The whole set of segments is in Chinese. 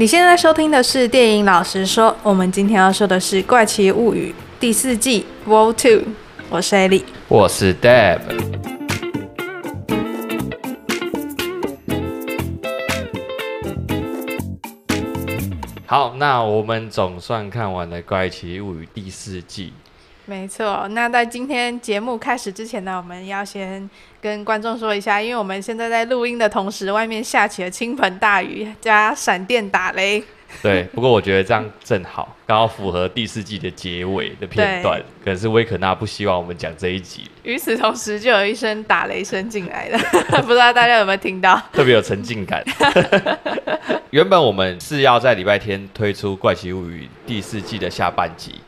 你现在收听的是电影老实说，我们今天要说的是《怪奇物语》第四季 Vol. Two。我是艾利我是 Deb。好，那我们总算看完了《怪奇物语》第四季。没错，那在今天节目开始之前呢，我们要先跟观众说一下，因为我们现在在录音的同时，外面下起了倾盆大雨加闪电打雷。对，不过我觉得这样正好，刚好符合第四季的结尾的片段。可是威可娜不希望我们讲这一集。与此同时，就有一声打雷声进来了，不知道大家有没有听到？特别有沉浸感。原本我们是要在礼拜天推出《怪奇物语》第四季的下半集。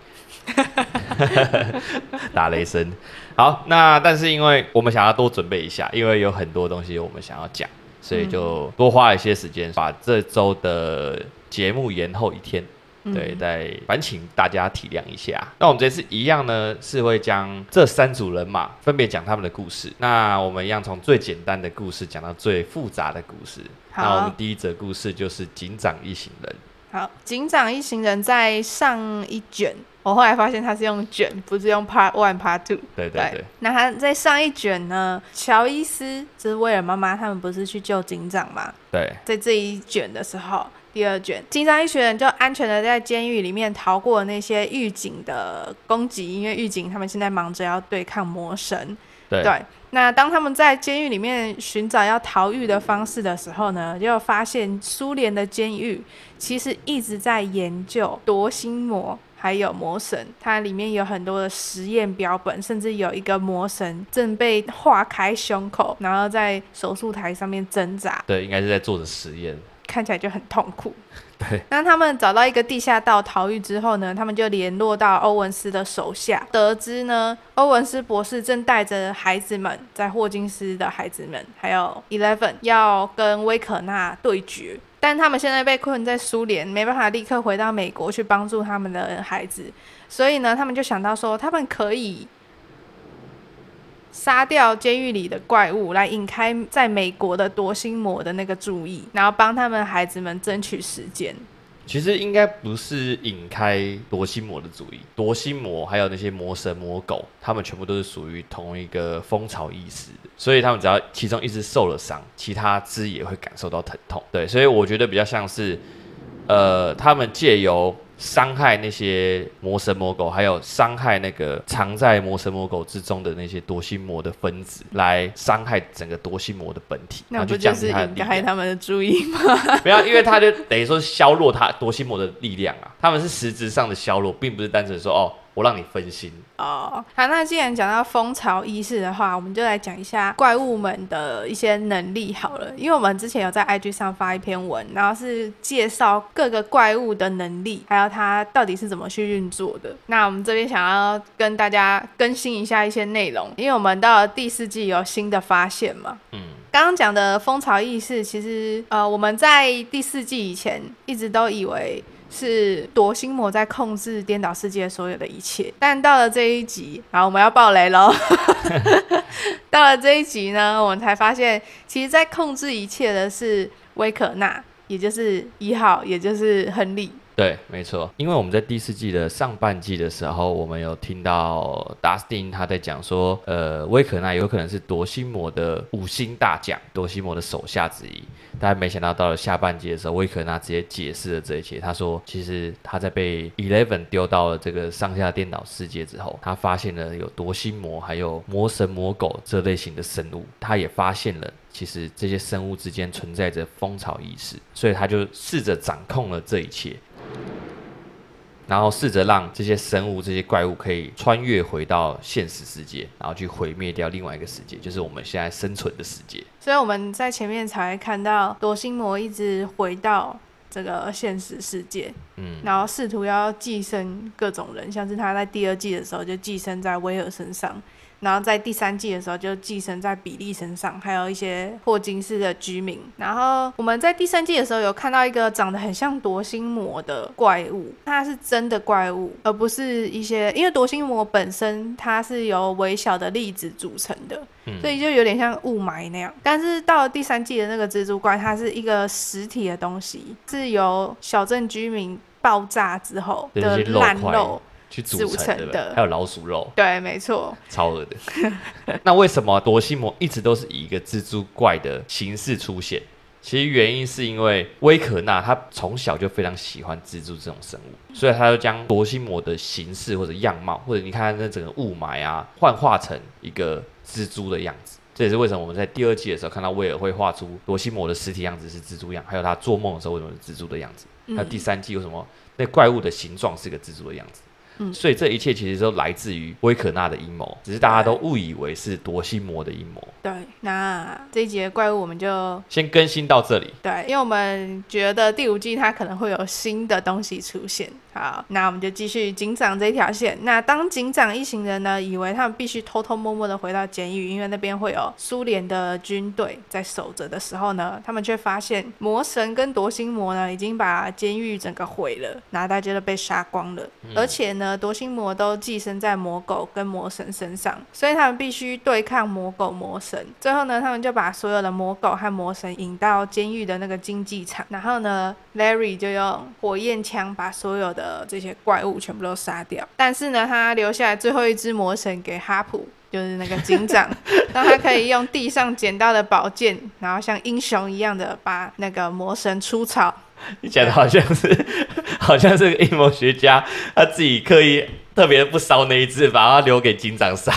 打雷声，好，那但是因为我们想要多准备一下，因为有很多东西我们想要讲，所以就多花了一些时间，把这周的节目延后一天。对，再烦请大家体谅一下。那我们这次一样呢，是会将这三组人马分别讲他们的故事。那我们一样从最简单的故事讲到最复杂的故事。那我们第一则故事就是警长一行人。好，警长一行人在上一卷。我后来发现他是用卷，不是用 Part One、Part Two。对对对。那他在上一卷呢？乔伊斯就是威尔妈妈他们不是去救警长吗？对。在这一卷的时候，第二卷，警长一群人就安全的在监狱里面逃过那些狱警的攻击，因为狱警他们现在忙着要对抗魔神。对。对。那当他们在监狱里面寻找要逃狱的方式的时候呢，就发现苏联的监狱其实一直在研究夺心魔。还有魔神，它里面有很多的实验标本，甚至有一个魔神正被划开胸口，然后在手术台上面挣扎。对，应该是在做着实验，看起来就很痛苦。对。那他们找到一个地下道逃狱之后呢，他们就联络到欧文斯的手下，得知呢，欧文斯博士正带着孩子们，在霍金斯的孩子们，还有 Eleven 要跟威可纳对决。但他们现在被困在苏联，没办法立刻回到美国去帮助他们的孩子，所以呢，他们就想到说，他们可以杀掉监狱里的怪物，来引开在美国的夺心魔的那个注意，然后帮他们孩子们争取时间。其实应该不是引开夺心魔的主意，夺心魔还有那些魔神魔狗，他们全部都是属于同一个蜂巢意识的，所以他们只要其中一只受了伤，其他只也会感受到疼痛。对，所以我觉得比较像是，呃，他们借由。伤害那些魔神魔狗，还有伤害那个藏在魔神魔狗之中的那些夺心魔的分子，来伤害整个夺心魔的本体，那不就是引开他们的注意吗？不要，因为他就等于说削弱他夺心魔的力量啊，他们是实质上的削弱，并不是单纯说哦。我让你分心哦。好，那既然讲到蜂巢意识的话，我们就来讲一下怪物们的一些能力好了。因为我们之前有在 IG 上发一篇文，然后是介绍各个怪物的能力，还有它到底是怎么去运作的。那我们这边想要跟大家更新一下一些内容，因为我们到了第四季有新的发现嘛。嗯。刚刚讲的蜂巢意识，其实呃我们在第四季以前一直都以为。是夺心魔在控制颠倒世界所有的一切，但到了这一集，好，我们要爆雷喽！到了这一集呢，我们才发现，其实，在控制一切的是威可娜，也就是一号，也就是亨利。对，没错，因为我们在第四季的上半季的时候，我们有听到达斯汀他在讲说，呃，威可娜有可能是夺心魔的五星大将，夺心魔的手下之一。但没想到到了下半节的时候，威克纳直接解释了这一切。他说，其实他在被 Eleven 丢到了这个上下电脑世界之后，他发现了有夺心魔，还有魔神魔狗这类型的生物。他也发现了，其实这些生物之间存在着蜂巢意识，所以他就试着掌控了这一切。然后试着让这些生物、这些怪物可以穿越回到现实世界，然后去毁灭掉另外一个世界，就是我们现在生存的世界。所以我们在前面才看到多心魔一直回到这个现实世界，嗯，然后试图要寄生各种人，像是他在第二季的时候就寄生在威尔身上，然后在第三季的时候就寄生在比利身上，还有一些霍金斯的居民。然后我们在第三季的时候有看到一个长得很像夺心魔的怪物，它是真的怪物，而不是一些，因为夺心魔本身它是由微小的粒子组成的，嗯、所以就有点像雾霾那样。但是到了第三季的那个蜘蛛怪，它是一个实体的东西，是由小镇居民爆炸之后的烂肉。去组成的，对，还有老鼠肉，对，没错，超恶的。那为什么多西魔一直都是以一个蜘蛛怪的形式出现？其实原因是因为威可纳他从小就非常喜欢蜘蛛这种生物，所以他就将多心魔的形式或者样貌，或者你看那整个雾霾啊，幻化成一个蜘蛛的样子。这也是为什么我们在第二季的时候看到威尔会画出夺心魔的实体样子是蜘蛛样，还有他做梦的时候为什么是蜘蛛的样子？还有第三季为什么那怪物的形状是个蜘蛛的样子？嗯、所以这一切其实都来自于威可纳的阴谋，只是大家都误以为是夺心魔的阴谋。对，那这一集的怪物我们就先更新到这里。对，因为我们觉得第五季它可能会有新的东西出现。好，那我们就继续警长这一条线。那当警长一行人呢，以为他们必须偷偷摸摸的回到监狱，因为那边会有苏联的军队在守着的时候呢，他们却发现魔神跟夺心魔呢已经把监狱整个毁了，然后大家都被杀光了。嗯、而且呢，夺心魔都寄生在魔狗跟魔神身上，所以他们必须对抗魔狗魔神。最后呢，他们就把所有的魔狗和魔神引到监狱的那个竞技场，然后呢，Larry 就用火焰枪把所有的。的这些怪物全部都杀掉，但是呢，他留下来最后一只魔神给哈普，就是那个警长，让他可以用地上捡到的宝剑，然后像英雄一样的把那个魔神出草。你讲的好像是，好像是个阴谋学家，他自己刻意特别不烧那一只，把它留给警长杀。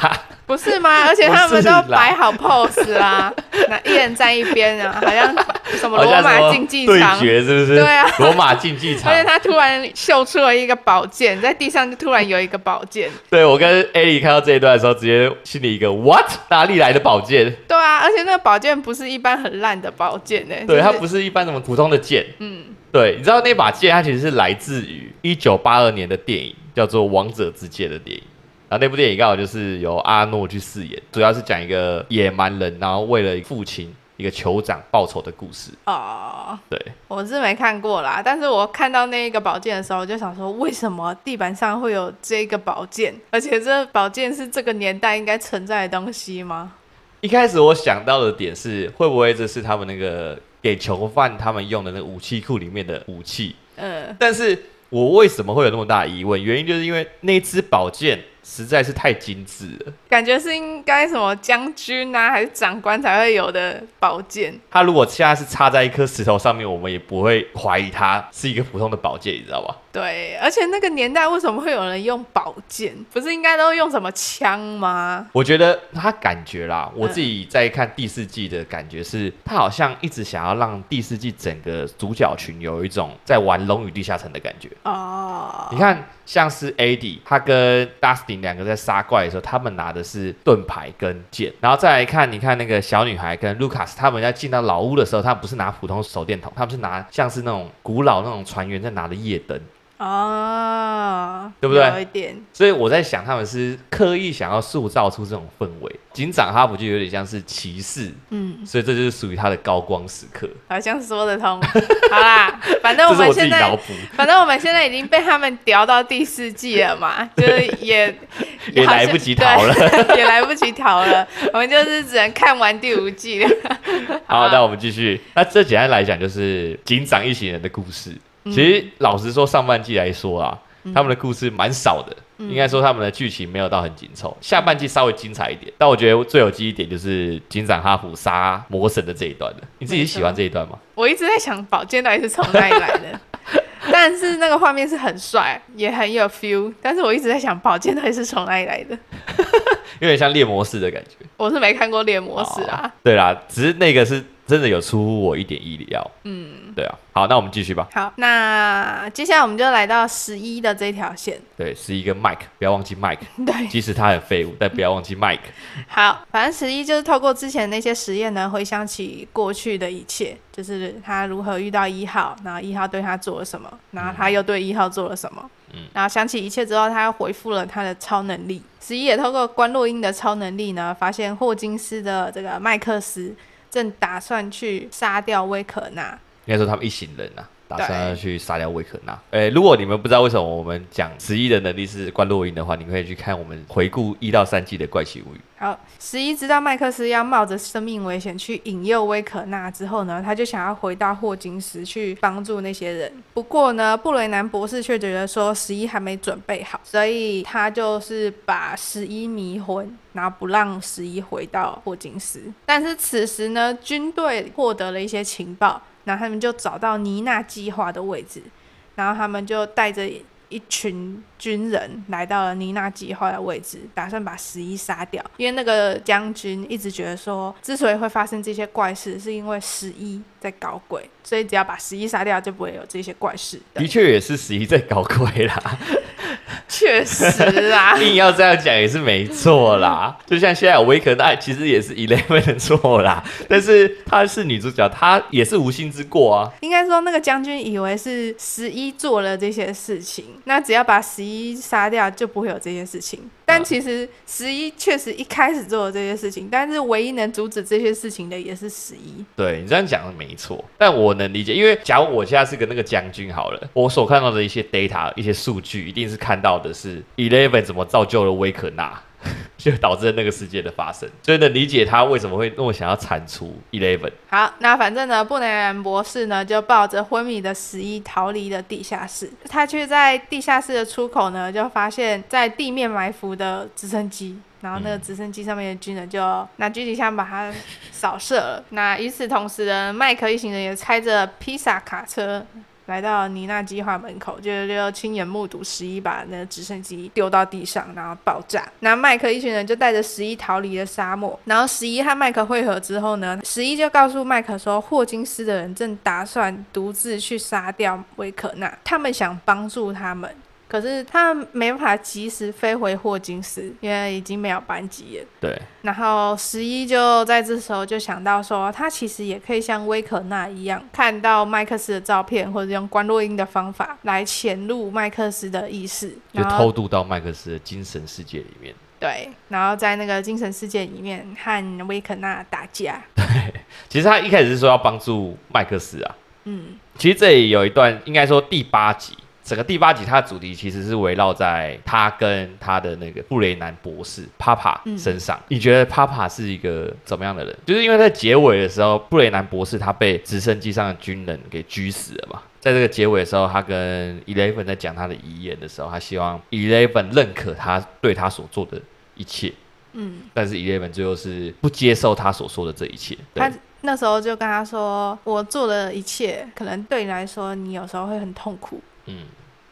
不是吗？而且他们都摆好 pose 啦，那一人站一边啊，好像什么 罗马竞技场对决是不是？对啊，罗马竞技场。而且他突然秀出了一个宝剑，在地上就突然有一个宝剑。对，我跟艾莉看到这一段的时候，直接心里一个 what？哪里来的宝剑？对啊，而且那个宝剑不是一般很烂的宝剑呢。对，它不是一般什么普通的剑。嗯，对，你知道那把剑它其实是来自于一九八二年的电影，叫做《王者之剑》的电影。然后那部电影刚好就是由阿诺去饰演，主要是讲一个野蛮人，然后为了父亲一个酋长报仇的故事。哦，对，我是没看过啦，但是我看到那个宝剑的时候，我就想说，为什么地板上会有这个宝剑？而且这宝剑是这个年代应该存在的东西吗？一开始我想到的点是，会不会这是他们那个给囚犯他们用的那个武器库里面的武器？嗯，但是我为什么会有那么大疑问？原因就是因为那支宝剑。实在是太精致了，感觉是应该什么将军啊，还是长官才会有的宝剑。它如果现在是插在一颗石头上面，我们也不会怀疑它是一个普通的宝剑，你知道吧？对，而且那个年代为什么会有人用宝剑？不是应该都用什么枪吗？我觉得他感觉啦，我自己在看第四季的感觉是，他好像一直想要让第四季整个主角群有一种在玩《龙与地下城》的感觉。哦，你看。像是 Eddie，他跟 Dustin 两个在杀怪的时候，他们拿的是盾牌跟剑。然后再来看，你看那个小女孩跟 Lucas，他们在进到老屋的时候，他们不是拿普通手电筒，他们是拿像是那种古老那种船员在拿的夜灯。哦，对不对？有一点。所以我在想，他们是刻意想要塑造出这种氛围。警长哈普就有点像是骑士，嗯，所以这就是属于他的高光时刻。好像说得通。好啦，反正我们现在，反正我们现在已经被他们屌到第四季了嘛，就是也也来不及逃了，也来不及逃了。我们就是只能看完第五季了。好，好，那我们继续。那这简单来讲，就是警长一行人的故事。其实老实说，上半季来说啊，嗯、他们的故事蛮少的，嗯、应该说他们的剧情没有到很紧凑。下半季稍微精彩一点，但我觉得最有记忆点就是警长哈普杀魔神的这一段的。你自己喜欢这一段吗？我一直在想宝剑到底是从哪里来的，但是那个画面是很帅，也很有 feel。但是我一直在想宝剑到底是从哪里来的，有点像猎魔士的感觉。我是没看过猎魔士啊。对啦，只是那个是。真的有出乎我一点意料。嗯，对啊。好，那我们继续吧。好，那接下来我们就来到十一的这条线。对，十一跟 Mike，不要忘记 Mike。对，即使他很废物，但不要忘记 Mike。好，反正十一就是透过之前那些实验呢，回想起过去的一切，就是他如何遇到一号，然后一号对他做了什么，然后他又对一号做了什么。嗯，然后想起一切之后，他又回复了他的超能力。十一也透过关洛音的超能力呢，发现霍金斯的这个麦克斯正打算去杀掉威可纳。应该说他们一行人啊，打算要去杀掉威可纳。诶、欸，如果你们不知道为什么我们讲十一的能力是关洛音的话，你可以去看我们回顾一到三季的怪奇物语。好，十一知道麦克斯要冒着生命危险去引诱威可纳之后呢，他就想要回到霍金斯去帮助那些人。不过呢，布雷南博士却觉得说十一还没准备好，所以他就是把十一迷魂，然后不让十一回到霍金斯。但是此时呢，军队获得了一些情报。然后他们就找到妮娜计划的位置，然后他们就带着一群军人来到了妮娜计划的位置，打算把十一杀掉。因为那个将军一直觉得说，之所以会发生这些怪事，是因为十一在搞鬼，所以只要把十一杀掉，就不会有这些怪事。的确也是十一在搞鬼啦。确实啊，硬要这样讲也是没错啦。就像现在有威可奈，其实也是 Eleven 的错啦。但是她是女主角，她也是无心之过啊。应该说那个将军以为是十一做了这些事情，那只要把十一杀掉，就不会有这件事情。但其实十一确实一开始做了这些事情，但是唯一能阻止这些事情的也是十一。对，你这样讲的没错，但我能理解，因为假如我现在是个那个将军好了，我所看到的一些 data、一些数据，一定是看到的是 Eleven 怎么造就了威可纳。就导致了那个事件的发生，所以能理解他为什么会那么想要铲除 Eleven。好，那反正呢，布雷恩博士呢就抱着昏迷的十一逃离了地下室。他却在地下室的出口呢，就发现在地面埋伏的直升机，然后那个直升机上面的军人就拿狙击枪把他扫射了。那与此同时呢，麦克一行人也开着披萨卡车。来到尼娜计划门口，就就亲眼目睹十一把那个直升机丢到地上，然后爆炸。那麦克一群人就带着十一逃离了沙漠。然后十一和麦克会合之后呢，十一就告诉麦克说，霍金斯的人正打算独自去杀掉维可纳，他们想帮助他们。可是他没办法及时飞回霍金斯，因为已经没有班机了。对。然后十一就在这时候就想到说，他其实也可以像威可纳一样，看到麦克斯的照片，或者用关洛音的方法来潜入麦克斯的意识，就偷渡到麦克斯的精神世界里面。对。然后在那个精神世界里面和威可纳打架。对。其实他一开始是说要帮助麦克斯啊。嗯。其实这里有一段，应该说第八集。整个第八集，它的主题其实是围绕在他跟他的那个布雷南博士帕帕身上。嗯、你觉得帕帕是一个怎么样的人？就是因为在结尾的时候，布雷南博士他被直升机上的军人给狙死了嘛。在这个结尾的时候，他跟 Eleven 在讲他的遗言的时候，他希望 Eleven 认可他对他所做的一切。嗯，但是 Eleven 最后是不接受他所说的这一切。他那时候就跟他说：“我做的一切，可能对你来说，你有时候会很痛苦。”嗯，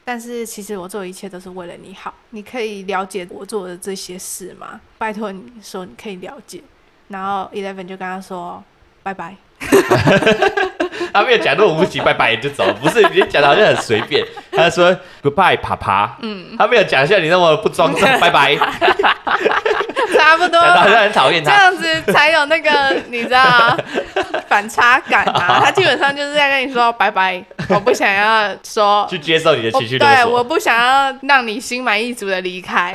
但是其实我做一切都是为了你好，你可以了解我做的这些事吗？拜托你说你可以了解。然后 Eleven 就跟他说拜拜。他没有讲那么无情，拜拜就走，不是你讲的好像很随便。他说 Goodbye，爸爸。嗯，他没有讲像你那么不庄重，拜拜。差不多，好像很讨厌他，这样子才有那个 你知道反差感啊。他基本上就是在跟你说拜拜，我不想要说去接受你的情绪，对，我不想要让你心满意足的离开。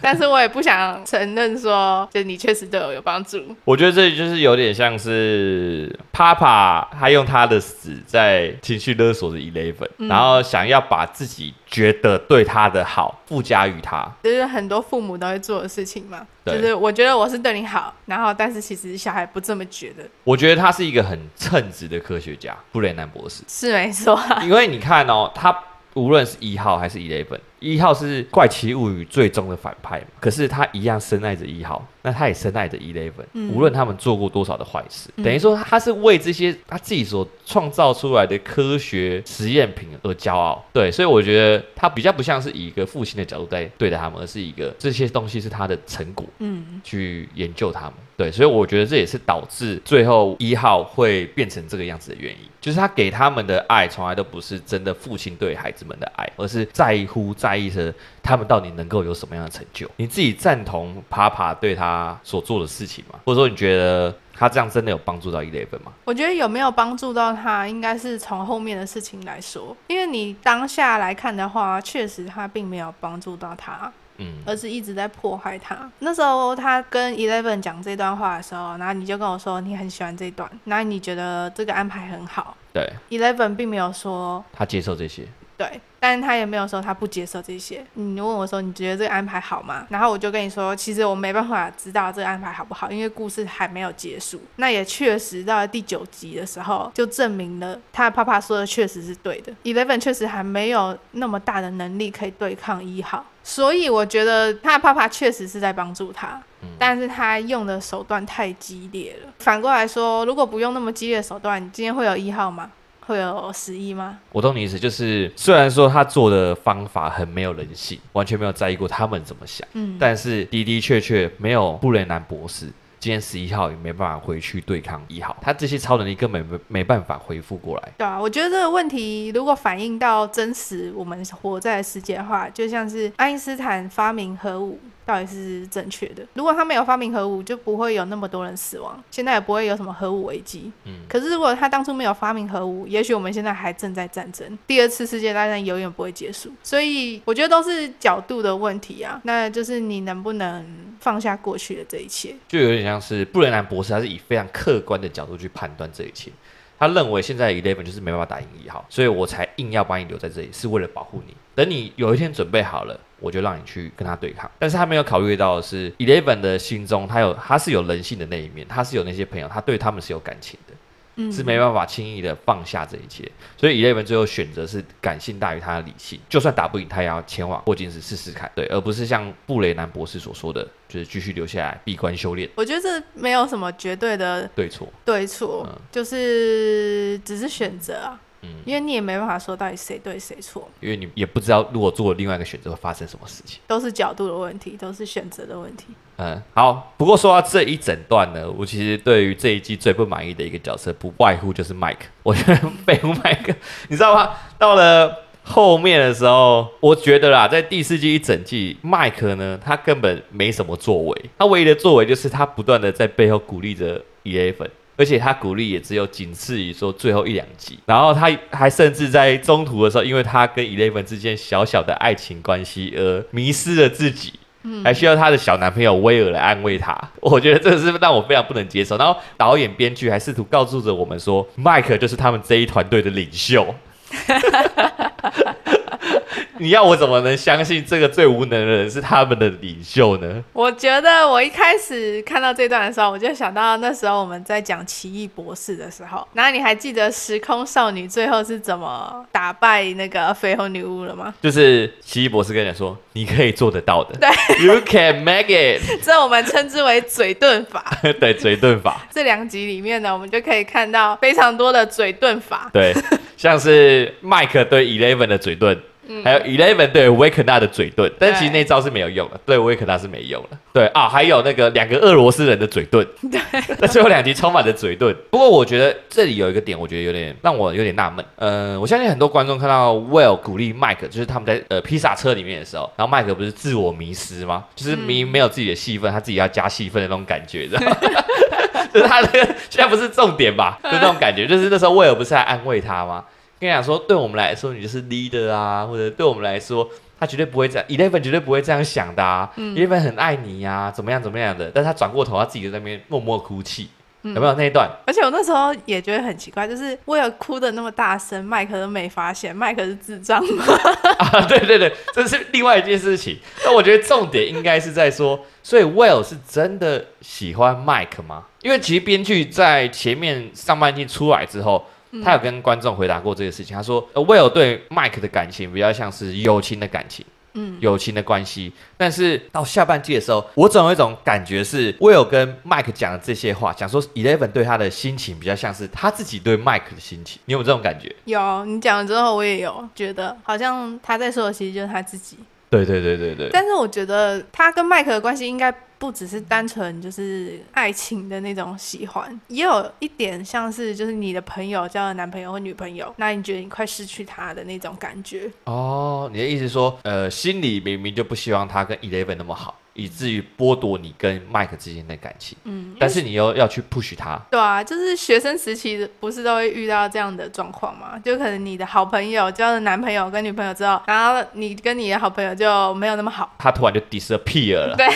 但是我也不想承认说，就你确实对我有帮助。我觉得这就是有点像是 Papa 他用他的死在情绪勒索着 Eleven，嗯，然后想要把自己觉得对他的好附加于他，就是很多父母都会做的事情嘛。对就是我觉得我是对你好，然后但是其实小孩不这么觉得。我觉得他是一个很称职的科学家，布雷南博士是没错。因为你看哦，他无论是一号还是 Eleven。一号是怪奇物语最终的反派，可是他一样深爱着一号，那他也深爱着 Eleven，嗯，无论他们做过多少的坏事，嗯、等于说他是为这些他自己所创造出来的科学实验品而骄傲。对，所以我觉得他比较不像是以一个父亲的角度在对待他们，而是一个这些东西是他的成果，嗯，去研究他们。对，所以我觉得这也是导致最后一号会变成这个样子的原因，就是他给他们的爱从来都不是真的父亲对孩子们的爱，而是在乎在意着他们到底能够有什么样的成就。你自己赞同爬爬对他所做的事情吗？或者说你觉得他这样真的有帮助到 Eleven 吗？我觉得有没有帮助到他，应该是从后面的事情来说，因为你当下来看的话，确实他并没有帮助到他。嗯，而是一直在迫害他。那时候他跟 Eleven 讲这段话的时候，然后你就跟我说你很喜欢这段，然后你觉得这个安排很好。对，Eleven 并没有说他接受这些。对，但是他也没有说他不接受这些。你问我说你觉得这个安排好吗？然后我就跟你说，其实我没办法知道这个安排好不好，因为故事还没有结束。那也确实到了第九集的时候，就证明了他的爸爸说的确实是对的。Eleven 确实还没有那么大的能力可以对抗一号，所以我觉得他的爸爸确实是在帮助他，但是他用的手段太激烈了。反过来说，如果不用那么激烈的手段，你今天会有一号吗？会有十一吗？我懂你意思，就是虽然说他做的方法很没有人性，完全没有在意过他们怎么想，嗯，但是的的确确没有布雷南博士。今天十一号也没办法回去对抗一号，他这些超能力根本没没办法恢复过来。对啊，我觉得这个问题如果反映到真实我们活在的世界的话，就像是爱因斯坦发明核武到底是正确的。如果他没有发明核武，就不会有那么多人死亡，现在也不会有什么核武危机。嗯。可是如果他当初没有发明核武，也许我们现在还正在战争，第二次世界大战永远不会结束。所以我觉得都是角度的问题啊，那就是你能不能放下过去的这一切，就有点像。是布雷南博士，他是以非常客观的角度去判断这一切。他认为现在 Eleven 就是没办法打赢一号，所以我才硬要把你留在这里，是为了保护你。等你有一天准备好了，我就让你去跟他对抗。但是他没有考虑到的是 Eleven 的心中，他有他是有人性的那一面，他是有那些朋友，他对他们是有感情的。是没办法轻易的放下这一切，所以 Eleven 最后选择是感性大于他的理性，就算打不赢，他也要前往霍金斯试试看，对，而不是像布雷南博士所说的，就是继续留下来闭关修炼。我觉得这没有什么绝对的对错，对错，就是只是选择啊。嗯，因为你也没办法说到底谁对谁错，因为你也不知道如果做了另外一个选择会发生什么事情，都是角度的问题，都是选择的问题。嗯，好。不过说到这一整段呢，我其实对于这一季最不满意的一个角色，不外乎就是 Mike。我觉得废物 Mike，你知道吗？到了后面的时候，我觉得啦，在第四季一整季，Mike 呢，他根本没什么作为，他唯一的作为就是他不断的在背后鼓励着 Eleven。而且他鼓励也只有仅次于说最后一两集，然后他还甚至在中途的时候，因为他跟 Eleven 之间小小的爱情关系而迷失了自己，嗯，还需要他的小男朋友威尔来安慰他。我觉得这是让我非常不能接受。然后导演编剧还试图告诉着我们说，Mike 就是他们这一团队的领袖。你要我怎么能相信这个最无能的人是他们的领袖呢？我觉得我一开始看到这段的时候，我就想到那时候我们在讲奇异博士的时候，然后你还记得时空少女最后是怎么打败那个绯红女巫了吗？就是奇异博士跟你说，你可以做得到的。对，You can make it。这我们称之为嘴遁法。对，嘴遁法。这两集里面呢，我们就可以看到非常多的嘴遁法。对，像是麦克对 Eleven 的嘴遁。还有 Eleven 对维克纳的嘴遁，但其实那招是没有用的，对维克纳是没用的。对啊，还有那个两个俄罗斯人的嘴遁，对，那最后两集充满了嘴遁。不过我觉得这里有一个点，我觉得有点让我有点纳闷。呃，我相信很多观众看到 Will 鼓励 Mike，就是他们在呃披萨车里面的时候，然后 Mike 不是自我迷失吗？就是明明没有自己的戏份，他自己要加戏份的那种感觉，知道吗？就是他那个现在不是重点吧？就那种感觉，就是那时候 Will 不是还安慰他吗？跟你讲说，对我们来说，你就是 leader 啊，或者对我们来说，他绝对不会这样，Eleven 绝对不会这样想的啊。嗯、Eleven 很爱你呀、啊，怎么样怎么样的？但是他转过头，他自己就在那边默默哭泣，嗯、有没有那一段？而且我那时候也觉得很奇怪，就是威尔哭的那么大声，麦克都没发现，麦克是智障吗？啊，对对对，这是另外一件事情。那我觉得重点应该是在说，所以 Will 是真的喜欢麦克吗？因为其实编剧在前面上半季出来之后。他有跟观众回答过这个事情，他说，呃，威尔对麦克的感情比较像是友情的感情，嗯，友情的关系。但是到下半季的时候，我总有一种感觉是，Will 跟 Mike 讲的这些话，讲说 Eleven 对他的心情比较像是他自己对 Mike 的心情。你有没有这种感觉？有，你讲了之后，我也有觉得，好像他在说的其实就是他自己。对对对对对。但是我觉得他跟 Mike 的关系应该。不只是单纯就是爱情的那种喜欢，也有一点像是就是你的朋友交了男朋友或女朋友，那你觉得你快失去他的那种感觉。哦，你的意思说，呃，心里明明就不希望他跟 Eleven 那么好。以至于剥夺你跟 Mike 之间的感情，嗯，但是你又要去 push 他，对啊，就是学生时期不是都会遇到这样的状况吗？就可能你的好朋友交了男朋友跟女朋友之后，然后你跟你的好朋友就没有那么好，他突然就 disappear 了，对，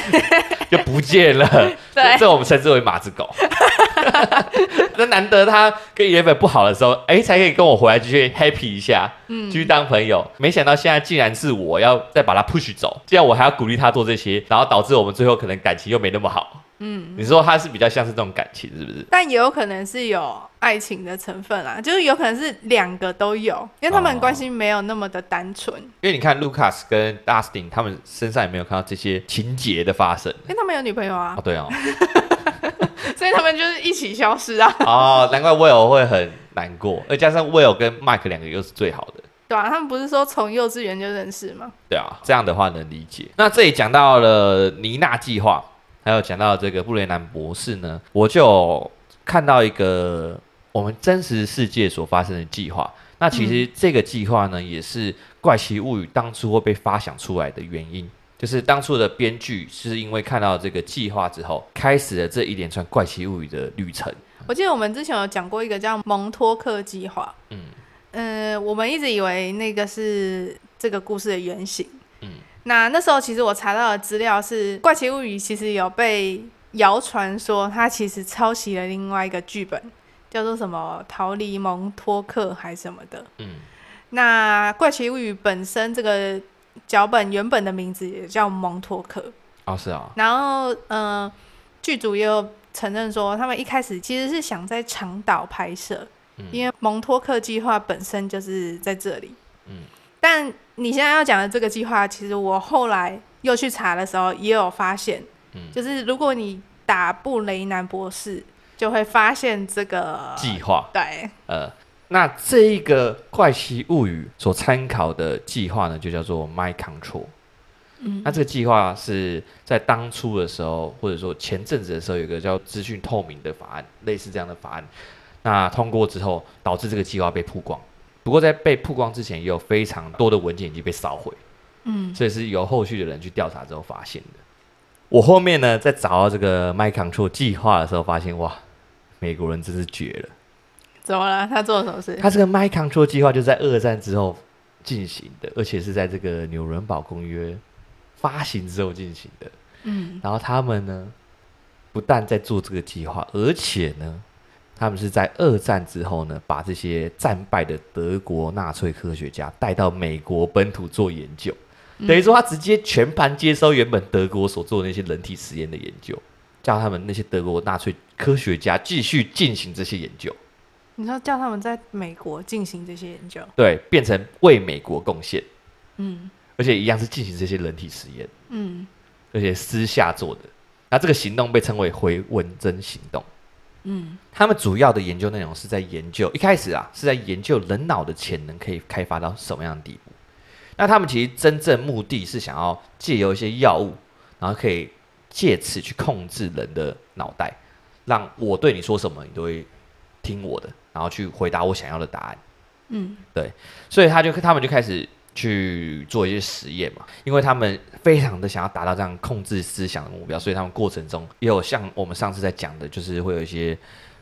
就不见了，对，这我们称之为马子狗。那难得他跟 Eleven 不好的时候，哎、欸，才可以跟我回来继续 happy 一下，嗯，继续当朋友。没想到现在竟然是我要再把他 push 走，这样我还要鼓励他做这些，然后导致我们最后可能感情又没那么好。嗯，你说他是比较像是这种感情，是不是？但也有可能是有爱情的成分啊，就是有可能是两个都有，因为他们关系没有那么的单纯。因为你看 Lucas 跟 Dustin 他们身上也没有看到这些情节的发生，因为他们有女朋友啊。哦，对哦。所以他们就是一起消失啊！哦，难怪 Will 会很难过，而加上 Will 跟 Mike 两个又是最好的，对啊，他们不是说从幼稚园就认识吗？对啊，这样的话能理解。那这里讲到了妮娜计划，还有讲到这个布雷南博士呢，我就看到一个我们真实世界所发生的计划。那其实这个计划呢，也是怪奇物语当初会被发想出来的原因。就是当初的编剧是因为看到这个计划之后，开始了这一连串怪奇物语的旅程。我记得我们之前有讲过一个叫蒙托克计划，嗯嗯、呃，我们一直以为那个是这个故事的原型。嗯，那那时候其实我查到的资料是，怪奇物语其实有被谣传说它其实抄袭了另外一个剧本，叫做什么逃离蒙托克还是什么的。嗯，那怪奇物语本身这个。脚本原本的名字也叫蒙托克哦，是啊。然后，嗯，剧组也有承认说，他们一开始其实是想在长岛拍摄，嗯，因为蒙托克计划本身就是在这里。嗯。但你现在要讲的这个计划，其实我后来又去查的时候，也有发现，嗯，就是如果你打布雷南博士，就会发现这个计划。对，呃。那这一个怪奇物语所参考的计划呢，就叫做 Mind Control。嗯，那这个计划是在当初的时候，或者说前阵子的时候，有一个叫资讯透明的法案，类似这样的法案。那通过之后，导致这个计划被曝光。不过在被曝光之前，也有非常多的文件已经被烧毁。嗯，所以是由后续的人去调查之后发现的。我后面呢，在找到这个 Mind Control 计划的时候，发现哇，美国人真是绝了。怎么了？他做了什么事？他这个 Mind Control 计划就在二战之后进行的，而且是在这个《纽伦堡公约》发行之后进行的。嗯，然后他们呢，不但在做这个计划，而且呢，他们是在二战之后呢，把这些战败的德国纳粹科学家带到美国本土做研究，嗯，等于说他直接全盘接收原本德国所做的那些人体实验的研究，叫他们那些德国纳粹科学家继续进行这些研究。你说叫他们在美国进行这些研究，对，变成为美国贡献，嗯，而且一样是进行这些人体实验，嗯，而且私下做的。那这个行动被称为回文针行动，嗯，他们主要的研究内容是在研究，一开始啊是在研究人脑的潜能可以开发到什么样的地步。那他们其实真正目的是想要借由一些药物，然后可以借此去控制人的脑袋，让我对你说什么，你都会听我的。然后去回答我想要的答案，嗯，对，所以他就他们就开始去做一些实验嘛，因为他们非常的想要达到这样控制思想的目标，所以他们过程中也有像我们上次在讲的，就是会有一些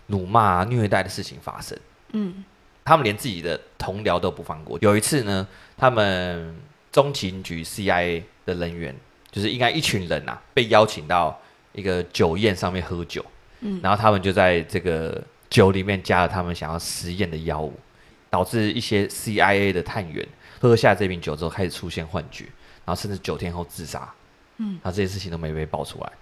辱骂、虐待的事情发生，嗯，他们连自己的同僚都不放过。有一次呢，他们中情局 CIA 的人员，就是应该一群人啊，被邀请到一个酒宴上面喝酒，嗯，然后他们就在这个。酒里面加了他们想要实验的药物，导致一些 CIA 的探员喝下这瓶酒之后开始出现幻觉，然后甚至九天后自杀。嗯，然后这些事情都没被爆出来，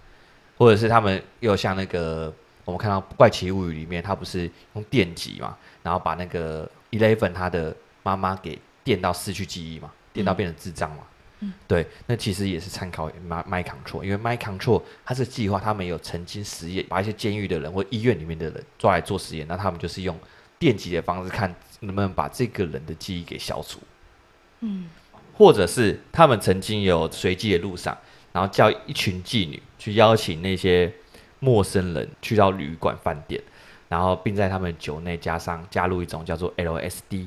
或者是他们又像那个我们看到《怪奇物语》里面，他不是用电击嘛，然后把那个 Eleven 他的妈妈给电到失去记忆嘛，电到变成智障嘛。嗯，对，那其实也是参考 My My Control，因为 Mind Control 它是计划，他们有曾经实验，把一些监狱的人或医院里面的人抓来做实验，那他们就是用电击的方式看能不能把这个人的记忆给消除。嗯，或者是他们曾经有随机的路上，然后叫一群妓女去邀请那些陌生人去到旅馆饭店，然后并在他们酒内加上加入一种叫做 LSD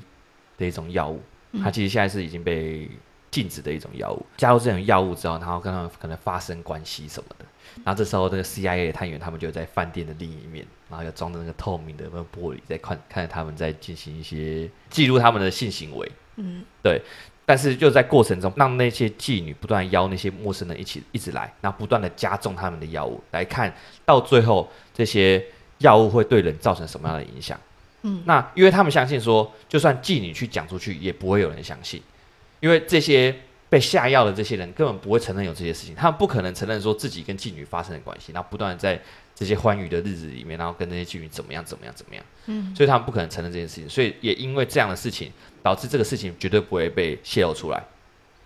的一种药物，它其实现在是已经被。禁止的一种药物，加入这种药物之后，然后跟他们可能发生关系什么的，然后这时候这个 CIA 的探员他们就在饭店的另一面，然后要装着那个透明的那个玻璃，在看看着他们在进行一些记录他们的性行为，嗯，对，但是就在过程中让那些妓女不断邀那些陌生人一起一直来，然后不断的加重他们的药物，来看到最后这些药物会对人造成什么样的影响，嗯，那因为他们相信说，就算妓女去讲出去，也不会有人相信。因为这些被下药的这些人根本不会承认有这些事情，他们不可能承认说自己跟妓女发生的关系，然后不断的在这些欢愉的日子里面，然后跟那些妓女怎么样怎么样怎么样，嗯，所以他们不可能承认这件事情，所以也因为这样的事情，导致这个事情绝对不会被泄露出来，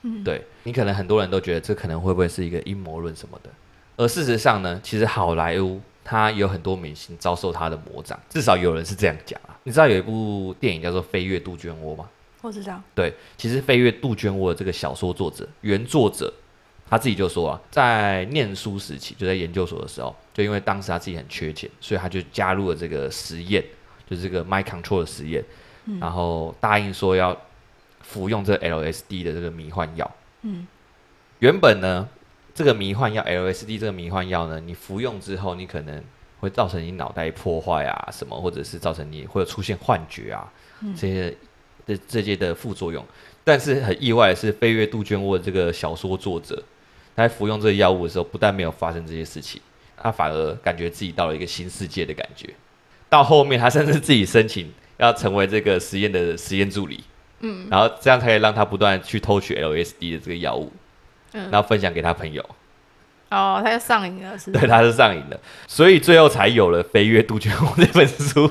嗯，对，你可能很多人都觉得这可能会不会是一个阴谋论什么的，而事实上呢，其实好莱坞它有很多明星遭受他的魔掌，至少有人是这样讲啊，你知道有一部电影叫做《飞越杜鹃窝》吗？我知道，对，其实《飞越杜鹃窝》的这个小说作者原作者他自己就说啊，在念书时期，就在研究所的时候，就因为当时他自己很缺钱，所以他就加入了这个实验，就是这个 Mind Control 的实验，嗯、然后答应说要服用这 LSD 的这个迷幻药。嗯，原本呢，这个迷幻药 LSD 这个迷幻药呢，你服用之后，你可能会造成你脑袋破坏啊什么，或者是造成你会有出现幻觉啊、嗯、这些。这这些的副作用，但是很意外的是，《飞越杜鹃窝》的这个小说作者，他在服用这个药物的时候，不但没有发生这些事情，他反而感觉自己到了一个新世界的感觉。到后面，他甚至自己申请要成为这个实验的实验助理，嗯，然后这样才可以让他不断去偷取 LSD 的这个药物，嗯，然后分享给他朋友。哦，他就上瘾了，是？对，他是上瘾了，所以最后才有了《飞越杜鹃窝》这本书。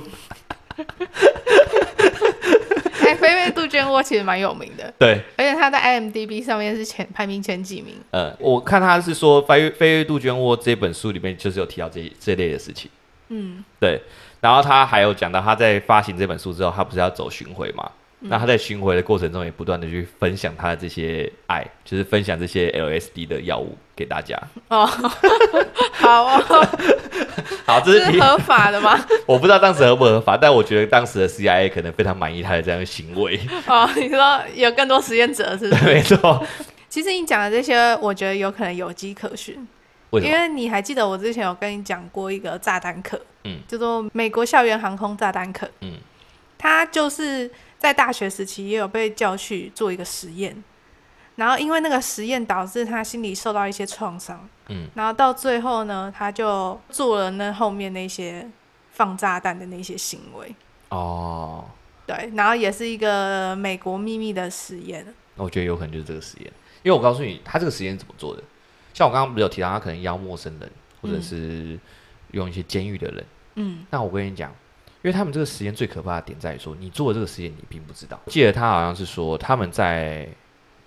哎，飞越杜鹃窝其实蛮有名的，对，而且他在 IMDB 上面是前排名前几名。呃、嗯，我看他是说《飞越飞越杜鹃窝》这本书里面就是有提到这这类的事情。嗯，对。然后他还有讲到他在发行这本书之后，他不是要走巡回嘛？嗯、那他在巡回的过程中也不断的去分享他的这些爱，就是分享这些 LSD 的药物给大家。哦，好哦。好，这是，是合法的吗？我不知道当时合不合法，但我觉得当时的 CIA 可能非常满意他的这样的行为。哦，你说有更多实验者是不是？对，没错。其实你讲的这些，我觉得有可能有迹可循。为？因为你还记得我之前有跟你讲过一个炸弹客，嗯，叫做美国校园航空炸弹客，嗯，他就是在大学时期也有被叫去做一个实验。然后因为那个实验导致他心里受到一些创伤，嗯，然后到最后呢，他就做了那后面那些放炸弹的那些行为。哦，对，然后也是一个美国秘密的实验。那我觉得有可能就是这个实验，因为我告诉你，他这个实验怎么做的？像我刚刚不是有提到，他可能邀陌生人，或者是用一些监狱的人，嗯，那我跟你讲，因为他们这个实验最可怕的点在于说，你做的这个实验你并不知道。记得他好像是说他们在。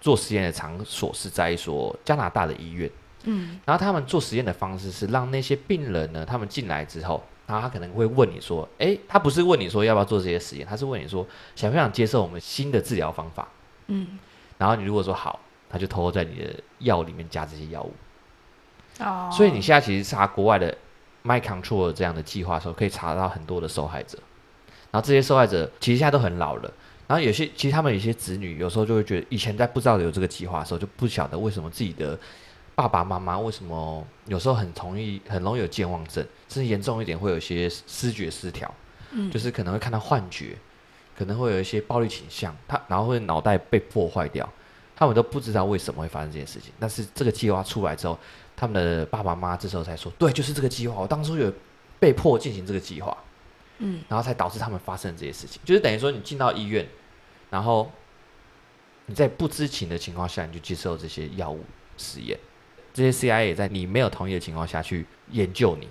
做实验的场所是在说加拿大的医院，嗯，然后他们做实验的方式是让那些病人呢，他们进来之后，然后他可能会问你说，哎，他不是问你说要不要做这些实验，他是问你说想不想接受我们新的治疗方法，嗯，然后你如果说好，他就偷偷在你的药里面加这些药物，哦，所以你现在其实查国外的 Mind Control 这样的计划的时候，可以查到很多的受害者，然后这些受害者其实现在都很老了。然后有些其实他们有些子女有时候就会觉得，以前在不知道有这个计划的时候，就不晓得为什么自己的爸爸妈妈为什么有时候很容易很容易有健忘症，甚至严重一点会有一些思觉失调，嗯，就是可能会看到幻觉，可能会有一些暴力倾向，他然后会脑袋被破坏掉，他们都不知道为什么会发生这件事情。但是这个计划出来之后，他们的爸爸妈妈这时候才说，对，就是这个计划，我当初有被迫进行这个计划，嗯，然后才导致他们发生这些事情，就是等于说你进到医院。然后你在不知情的情况下，你就接受这些药物实验，这些 CIA 也在你没有同意的情况下去研究你，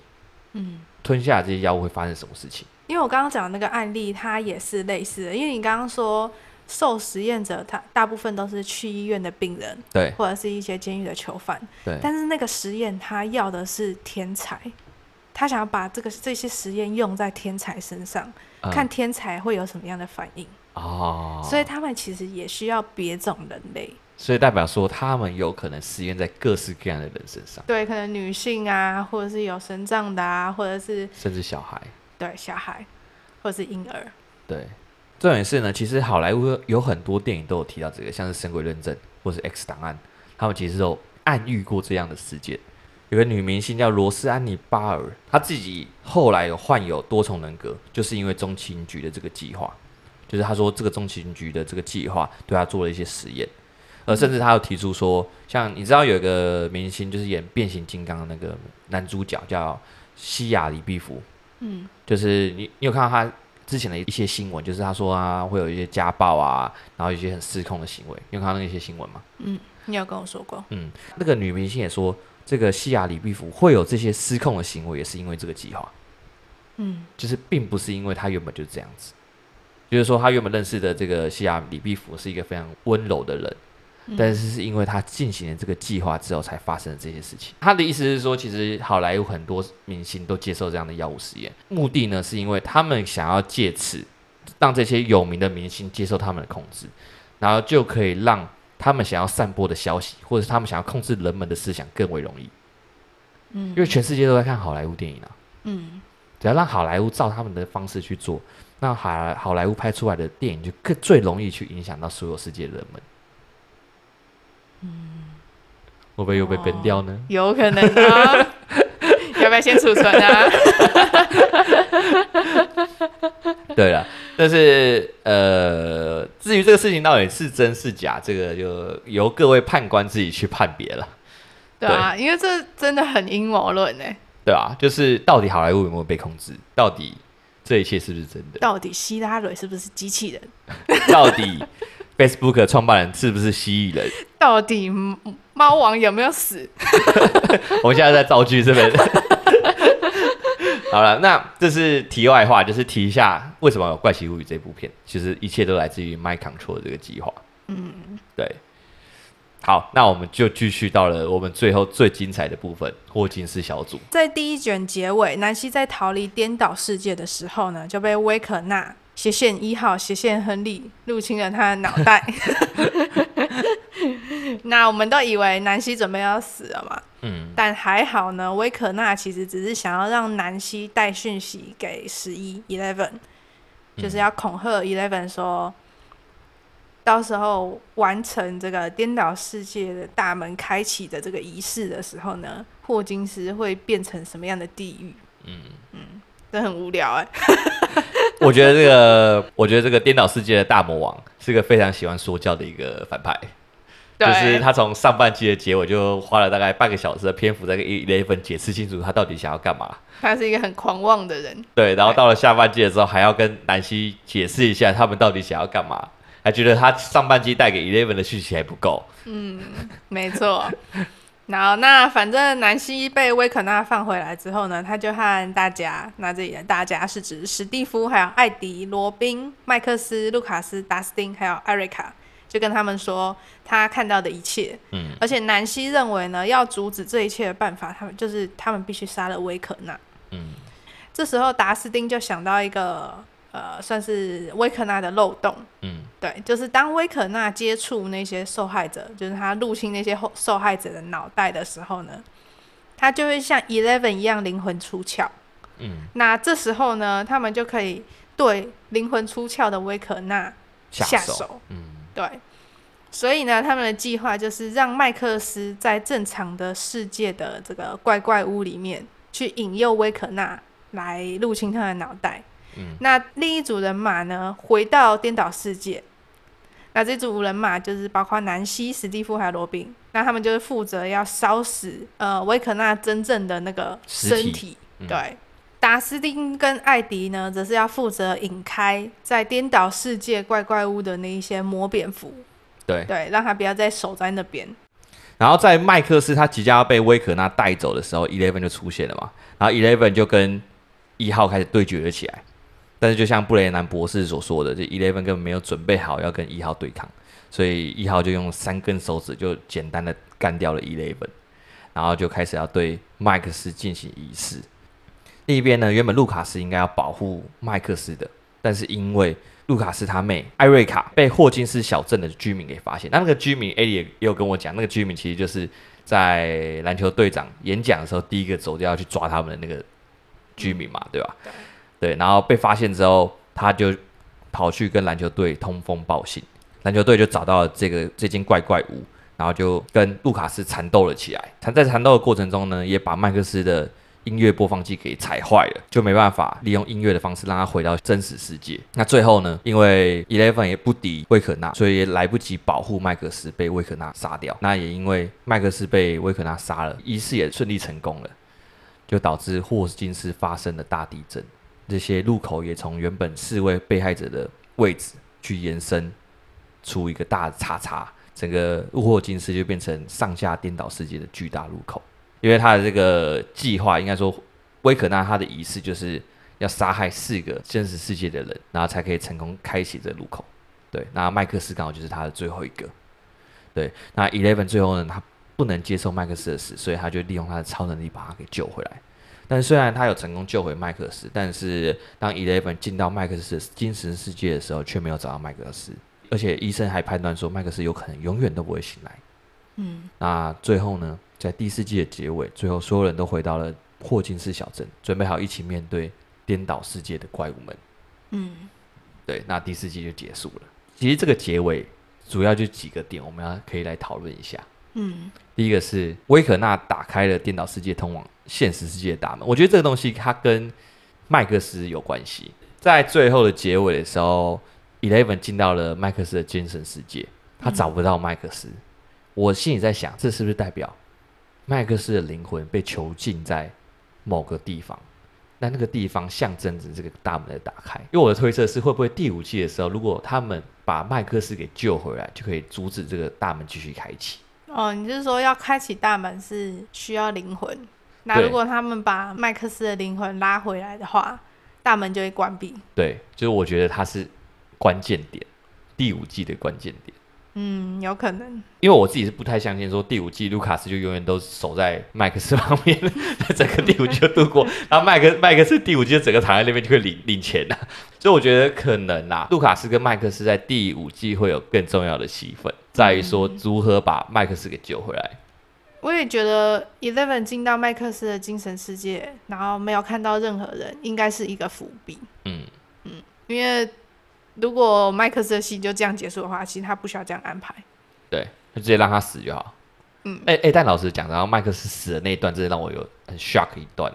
嗯，吞下这些药物会发生什么事情？因为我刚刚讲的那个案例，它也是类似的。因为你刚刚说受实验者，他大部分都是去医院的病人，对，或者是一些监狱的囚犯，对。但是那个实验他要的是天才，他想要把这个这些实验用在天才身上，嗯、看天才会有什么样的反应。哦。所以他们其实也需要别种人类。所以代表说，他们有可能实验在各式各样的人身上。对，可能女性啊，或者是有肾脏的啊，或者是甚至小孩。对，小孩，或者是婴儿。对。重点是呢，其实好莱坞有很多电影都有提到这个，像是《神鬼认证》或是《X 档案》，他们其实都暗喻过这样的事件。有个女明星叫罗斯安妮·巴尔，她自己后来有患有多重人格，就是因为中情局的这个计划，就是她说这个中情局的这个计划对她做了一些实验，而甚至她有提出说，像你知道有一个明星就是演变形金刚的那个男主角叫西亚·李毕福，嗯，就是你你有看到他？之前的一些新闻，就是他说啊，会有一些家暴啊，然后一些很失控的行为。你有看到那些新闻吗？嗯，你有跟我说过。嗯，那个女明星也说，这个西雅李毕福会有这些失控的行为，也是因为这个计划。嗯，就是并不是因为他原本就是这样子，就是说他原本认识的这个西雅李毕福是一个非常温柔的人。但是是因为他进行了这个计划之后，才发生了这些事情。他的意思是说，其实好莱坞很多明星都接受这样的药物实验，目的呢是因为他们想要借此让这些有名的明星接受他们的控制，然后就可以让他们想要散播的消息，或者是他们想要控制人们的思想更为容易。嗯，因为全世界都在看好莱坞电影啊。嗯，只要让好莱坞照他们的方式去做，那好好莱坞拍出来的电影就更最容易去影响到所有世界的人们。嗯，会不会又被崩掉呢？有可能啊，要不要先储存啊？对了，但是呃，至于这个事情到底是真是假，这个就由各位判官自己去判别了。对啊，对，因为这真的很阴谋论呢。对啊，就是到底好莱坞有没有被控制？到底这一切是不是真的？到底希拉蕊是不是机器人？到底？Facebook 创办人是不是蜥蜴人？到底猫王有没有死？我们现在在造句，是不是？好了，那这是题外话，就是提一下为什么有《怪奇物语》这部片。其实一切都来自于 Mind Control 这个计划。嗯，对。好，那我们就继续到了我们最后最精彩的部分——霍金斯小组。在第一卷结尾，南希在逃离颠倒世界的时候呢，就被威可纳。斜线一号，斜线亨利入侵了他的脑袋。那我们都以为南希准备要死了嘛？嗯。但还好呢，威可纳其实只是想要让南希带讯息给十一 Eleven，就是要恐吓 Eleven 说，到时候完成这个颠倒世界的大门开启的这个仪式的时候呢，霍金斯会变成什么样的地狱？嗯嗯，这很无聊哎、欸。我觉得这个，我觉得这个颠倒世界的大魔王是个非常喜欢说教的一个反派，就是他从上半季的结尾就花了大概半个小时的篇幅在跟 Eleven 解释清楚他到底想要干嘛。他是一个很狂妄的人。对，然后到了下半季的时候还要跟南希解释一下他们到底想要干嘛，还觉得他上半季带给 Eleven 的讯息还不够。嗯，没错。然后，那反正南希被威可纳放回来之后呢，他就和大家，那这里的大家是指史蒂夫、还有艾迪、罗宾、麦克斯、卢卡斯、达斯汀，还有艾瑞卡，就跟他们说他看到的一切。嗯。而且南希认为呢，要阻止这一切的办法，他们就是他们必须杀了威可纳。嗯。这时候达斯汀就想到一个。呃，算是威可纳的漏洞。嗯，对，就是当威可纳接触那些受害者，就是他入侵那些后受害者的脑袋的时候呢，他就会像 Eleven 一样灵魂出窍。嗯，那这时候呢，他们就可以对灵魂出窍的威可纳下手。嗯，对。所以呢，他们的计划就是让麦克斯在正常的世界的这个怪怪屋里面去引诱威可纳来入侵他的脑袋。那另一组人马呢？回到颠倒世界。那这组人马就是包括南希、史蒂夫还有罗宾。那他们就是负责要烧死呃维可纳真正的那个身体。对，达斯汀跟艾迪呢，则是要负责引开在颠倒世界怪怪物的那一些魔蝙蝠。对对，让他不要再守在那边。然后在麦克斯他即将要被威可纳带走的时候，Eleven 就出现了嘛。然后 Eleven 就跟一号开始对决了起来。但是就像布雷南博士所说的，这 Eleven 根本没有准备好要跟一号对抗，所以一号就用三根手指就简单的干掉了 Eleven，然后就开始要对麦克斯进行仪式。另一边呢，原本路卡斯应该要保护麦克斯的，但是因为路卡斯他妹艾瑞卡被霍金斯小镇的居民给发现，那那个居民艾莉也有跟我讲，那个居民其实就是在篮球队长演讲的时候第一个走掉要去抓他们的那个居民嘛，对吧？对然后被发现之后，他就跑去跟篮球队通风报信，篮球队就找到了这个这间怪怪屋，然后就跟路卡斯缠斗了起来。缠在缠斗的过程中呢，也把麦克斯的音乐播放器给踩坏了，就没办法利用音乐的方式让他回到真实世界。那最后呢，因为 Eleven 也不敌威可纳，所以也来不及保护麦克斯，被威可纳杀掉。那也因为麦克斯被威可纳杀了，仪式也顺利成功了，就导致霍金斯发生了大地震。这些路口也从原本四位被害者的位置去延伸出一个大的叉叉，整个霍金斯就变成上下颠倒世界的巨大路口。因为他的这个计划，应该说威可纳他的仪式就是要杀害四个真实世界的人，然后才可以成功开启这路口。对，那麦克斯刚好就是他的最后一个。对，那 Eleven 最后呢，他不能接受麦克斯的死，所以他就利用他的超能力把他给救回来。但虽然他有成功救回麦克斯，但是当 Eleven 进到麦克斯的精神世界的时候，却没有找到麦克斯，而且医生还判断说麦克斯有可能永远都不会醒来。嗯，那最后呢，在第四季的结尾，最后所有人都回到了霍金斯小镇，准备好一起面对颠倒世界的怪物们。嗯，对，那第四季就结束了。其实这个结尾主要就几个点，我们要可以来讨论一下。嗯，第一个是威可纳打开了颠倒世界通往现实世界的大门，我觉得这个东西它跟麦克斯有关系。在最后的结尾的时候，Eleven 进到了麦克斯的精神世界，他找不到麦克斯。嗯、我心里在想，这是不是代表麦克斯的灵魂被囚禁在某个地方？那那个地方象征着这个大门的打开。因为我的推测是，会不会第五季的时候，如果他们把麦克斯给救回来，就可以阻止这个大门继续开启？哦，你是说要开启大门是需要灵魂？那如果他们把麦克斯的灵魂拉回来的话，大门就会关闭。对，就是我觉得它是关键点，第五季的关键点。嗯，有可能。因为我自己是不太相信说第五季卢卡斯就永远都守在麦克斯旁边，整个第五季就度过，然后麦克麦克斯第五季就整个躺在那边就会领领钱了。所以我觉得可能啦，卢卡斯跟麦克斯在第五季会有更重要的戏份，在于说如何把麦克斯给救回来。我也觉得 Eleven 进到麦克斯的精神世界，然后没有看到任何人，应该是一个伏笔。嗯嗯，因为如果麦克斯的戏就这样结束的话，其实他不需要这样安排。对，就直接让他死就好。嗯，哎哎、欸欸，但老实讲，然后麦克斯死的那一段，真的让我有很 shock 一段。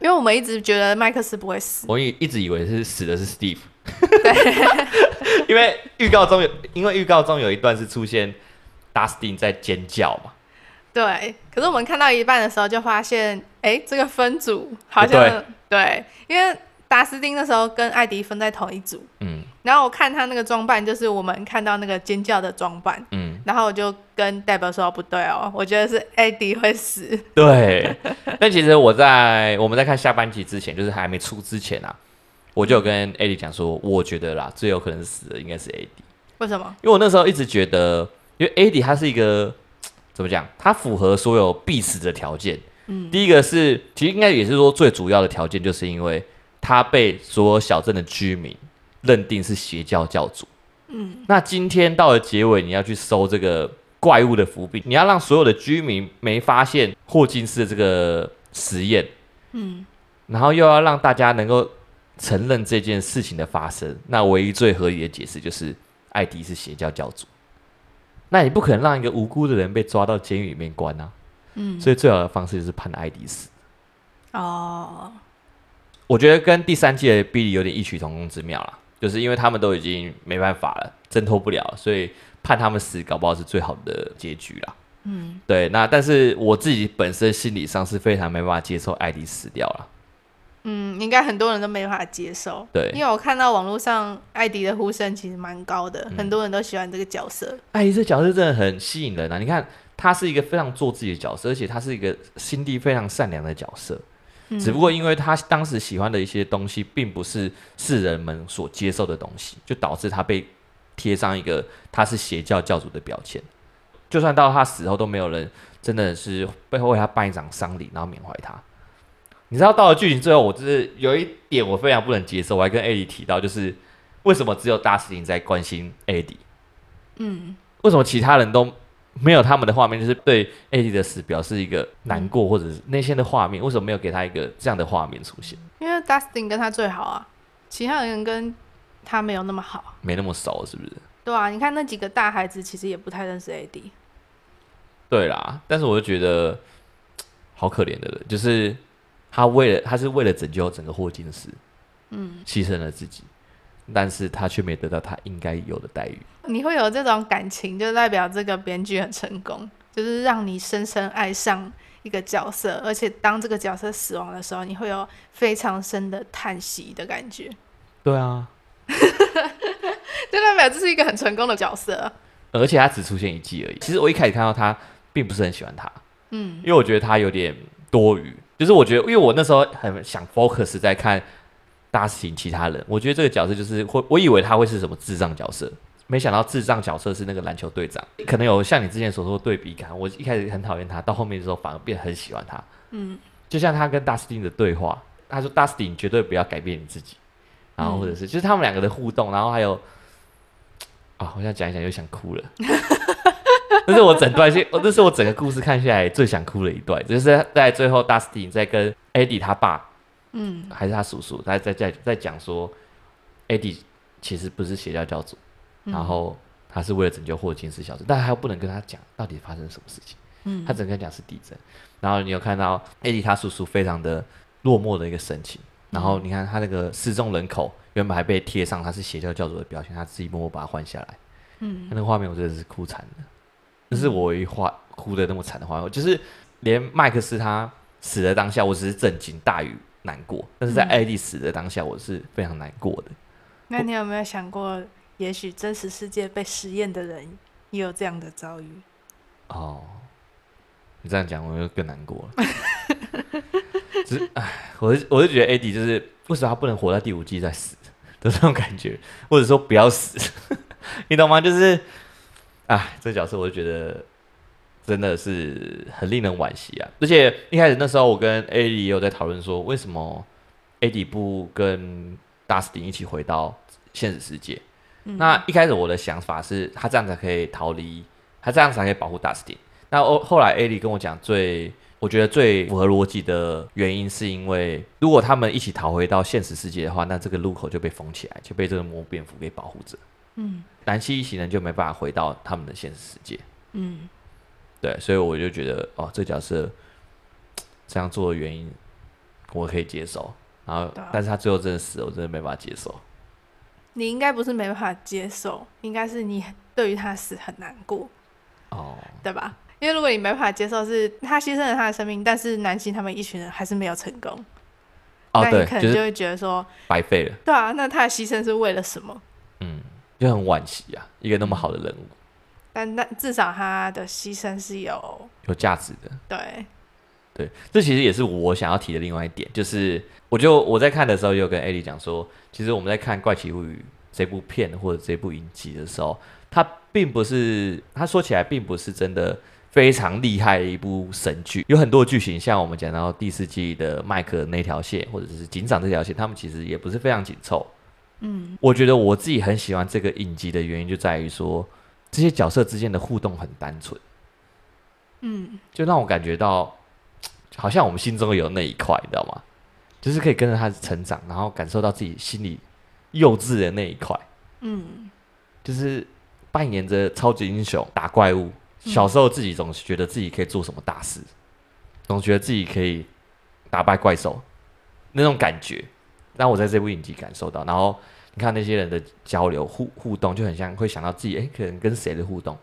因为我们一直觉得麦克斯不会死，我一一直以为是死的是 Steve。对，因为预告中有，因为预告中有一段是出现 Dustin 在尖叫嘛。对，可是我们看到一半的时候就发现，哎，这个分组好像对，对，因为达斯汀那时候跟艾迪分在同一组，嗯，然后我看他那个装扮，就是我们看到那个尖叫的装扮，嗯，然后我就跟代表说不对哦，我觉得是艾迪会死。对，但其实我在我们在看下半集之前，就是还没出之前啊，我就有跟艾迪讲说，我觉得啦，最有可能死的应该是艾迪。为什么？因为我那时候一直觉得，因为艾迪他是一个。怎么讲？它符合所有必死的条件。嗯，第一个是，其实应该也是说最主要的条件，就是因为他被所有小镇的居民认定是邪教教主。嗯，那今天到了结尾，你要去搜这个怪物的伏笔，你要让所有的居民没发现霍金斯的这个实验。嗯，然后又要让大家能够承认这件事情的发生，那唯一最合理的解释就是艾迪是邪教教主。那你不可能让一个无辜的人被抓到监狱里面关啊，嗯，所以最好的方式就是判艾迪死。哦，我觉得跟第三季的比利有点异曲同工之妙啦，就是因为他们都已经没办法了，挣脱不了，所以判他们死，搞不好是最好的结局啦。嗯，对，那但是我自己本身心理上是非常没办法接受艾迪死掉了。嗯，应该很多人都没办法接受。对，因为我看到网络上艾迪的呼声其实蛮高的，嗯、很多人都喜欢这个角色。艾迪这角色真的很吸引人啊！你看，他是一个非常做自己的角色，而且他是一个心地非常善良的角色。嗯、只不过因为他当时喜欢的一些东西，并不是世人们所接受的东西，就导致他被贴上一个他是邪教教主的标签。就算到他死后，都没有人真的是背后为他办一场丧礼，然后缅怀他。你知道到了剧情最后，我就是有一点我非常不能接受，我还跟艾迪提到，就是为什么只有大司令在关心艾迪？嗯，为什么其他人都没有他们的画面，就是对艾迪的死表示一个难过或者是内心的画面？为什么没有给他一个这样的画面出现？因为 Dustin 跟他最好啊，其他人跟他没有那么好，没那么熟，是不是？对啊，你看那几个大孩子，其实也不太认识艾迪。对啦，但是我就觉得 好可怜的人，就是。他为了，他是为了拯救整个霍金斯，嗯，牺牲了自己，但是他却没得到他应该有的待遇。你会有这种感情，就代表这个编剧很成功，就是让你深深爱上一个角色，而且当这个角色死亡的时候，你会有非常深的叹息的感觉。对啊，就代表这是一个很成功的角色，而且他只出现一季而已。其实我一开始看到他，并不是很喜欢他，嗯，因为我觉得他有点多余。就是我觉得，因为我那时候很想 focus 在看大事情，其他人，我觉得这个角色就是会，我以为他会是什么智障角色，没想到智障角色是那个篮球队长，可能有像你之前所说的对比感。我一开始很讨厌他，到后面的时候反而变得很喜欢他。嗯，就像他跟大斯汀的对话，他说：“大斯汀绝对不要改变你自己。”然后或者是就是他们两个的互动，然后还有啊，我想讲一讲又想哭了。这是我整段戏，这是我整个故事看下来最想哭的一段，就是在最后，，Dustin 在跟 Eddie 他爸，嗯，还是他叔叔，在在在在讲说，，Eddie 其实不是邪教教主，嗯、然后他是为了拯救霍金斯小子，但他又不能跟他讲到底发生什么事情，嗯，他只能跟他讲是地震，然后你有看到 Eddie 他叔叔非常的落寞的一个神情，然后你看他那个失踪人口原本还被贴上他是邪教教主的标签，他自己默默把它换下来，嗯，那个画面我真的是哭惨了。这是我一画哭的那么惨的话，就是连麦克斯他死的当下，我只是震惊大于难过。但是在艾迪死的当下，我是非常难过的。嗯、那你有没有想过，也许真实世界被实验的人也有这样的遭遇？哦，你这样讲，我就更难过了。只是唉，我就我就觉得艾迪就是为什么他不能活在第五季再死的这种感觉，或者说不要死，你懂吗？就是。啊，这个角色我就觉得真的是很令人惋惜啊！而且一开始那时候，我跟艾迪也有在讨论说，为什么艾迪不跟达斯汀一起回到现实世界？嗯、那一开始我的想法是他这样才可以逃离，他这样才可以保护达斯汀。那后后来艾迪跟我讲，最我觉得最符合逻辑的原因，是因为如果他们一起逃回到现实世界的话，那这个路口就被封起来，就被这个魔蝙蝠给保护着。嗯，南希一行人就没办法回到他们的现实世界。嗯，对，所以我就觉得哦，这角色这样做的原因我可以接受。然后，啊、但是他最后真的死了，我真的没办法接受。你应该不是没办法接受，应该是你对于他死很难过。哦，对吧？因为如果你没办法接受，是他牺牲了他的生命，但是南希他们一群人还是没有成功。哦，那你可能就会觉得说白费了。对啊，那他的牺牲是为了什么？嗯。就很惋惜啊，一个那么好的人物，但但至少他的牺牲是有有价值的。对，对，这其实也是我想要提的另外一点，就是我就我在看的时候，有跟艾莉讲说，其实我们在看《怪奇物语》这部片或者这部影集的时候，它并不是，它说起来并不是真的非常厉害的一部神剧，有很多剧情，像我们讲到第四季的麦克那条线，或者是警长这条线，他们其实也不是非常紧凑。嗯，我觉得我自己很喜欢这个影集的原因就在于说，这些角色之间的互动很单纯，嗯，就让我感觉到，好像我们心中有那一块，你知道吗？就是可以跟着他成长，然后感受到自己心里幼稚的那一块，嗯，就是扮演着超级英雄打怪物，小时候自己总是觉得自己可以做什么大事，总觉得自己可以打败怪兽，那种感觉。但我在这部影集感受到，然后你看那些人的交流互互动，就很像会想到自己哎，可能跟谁的互动，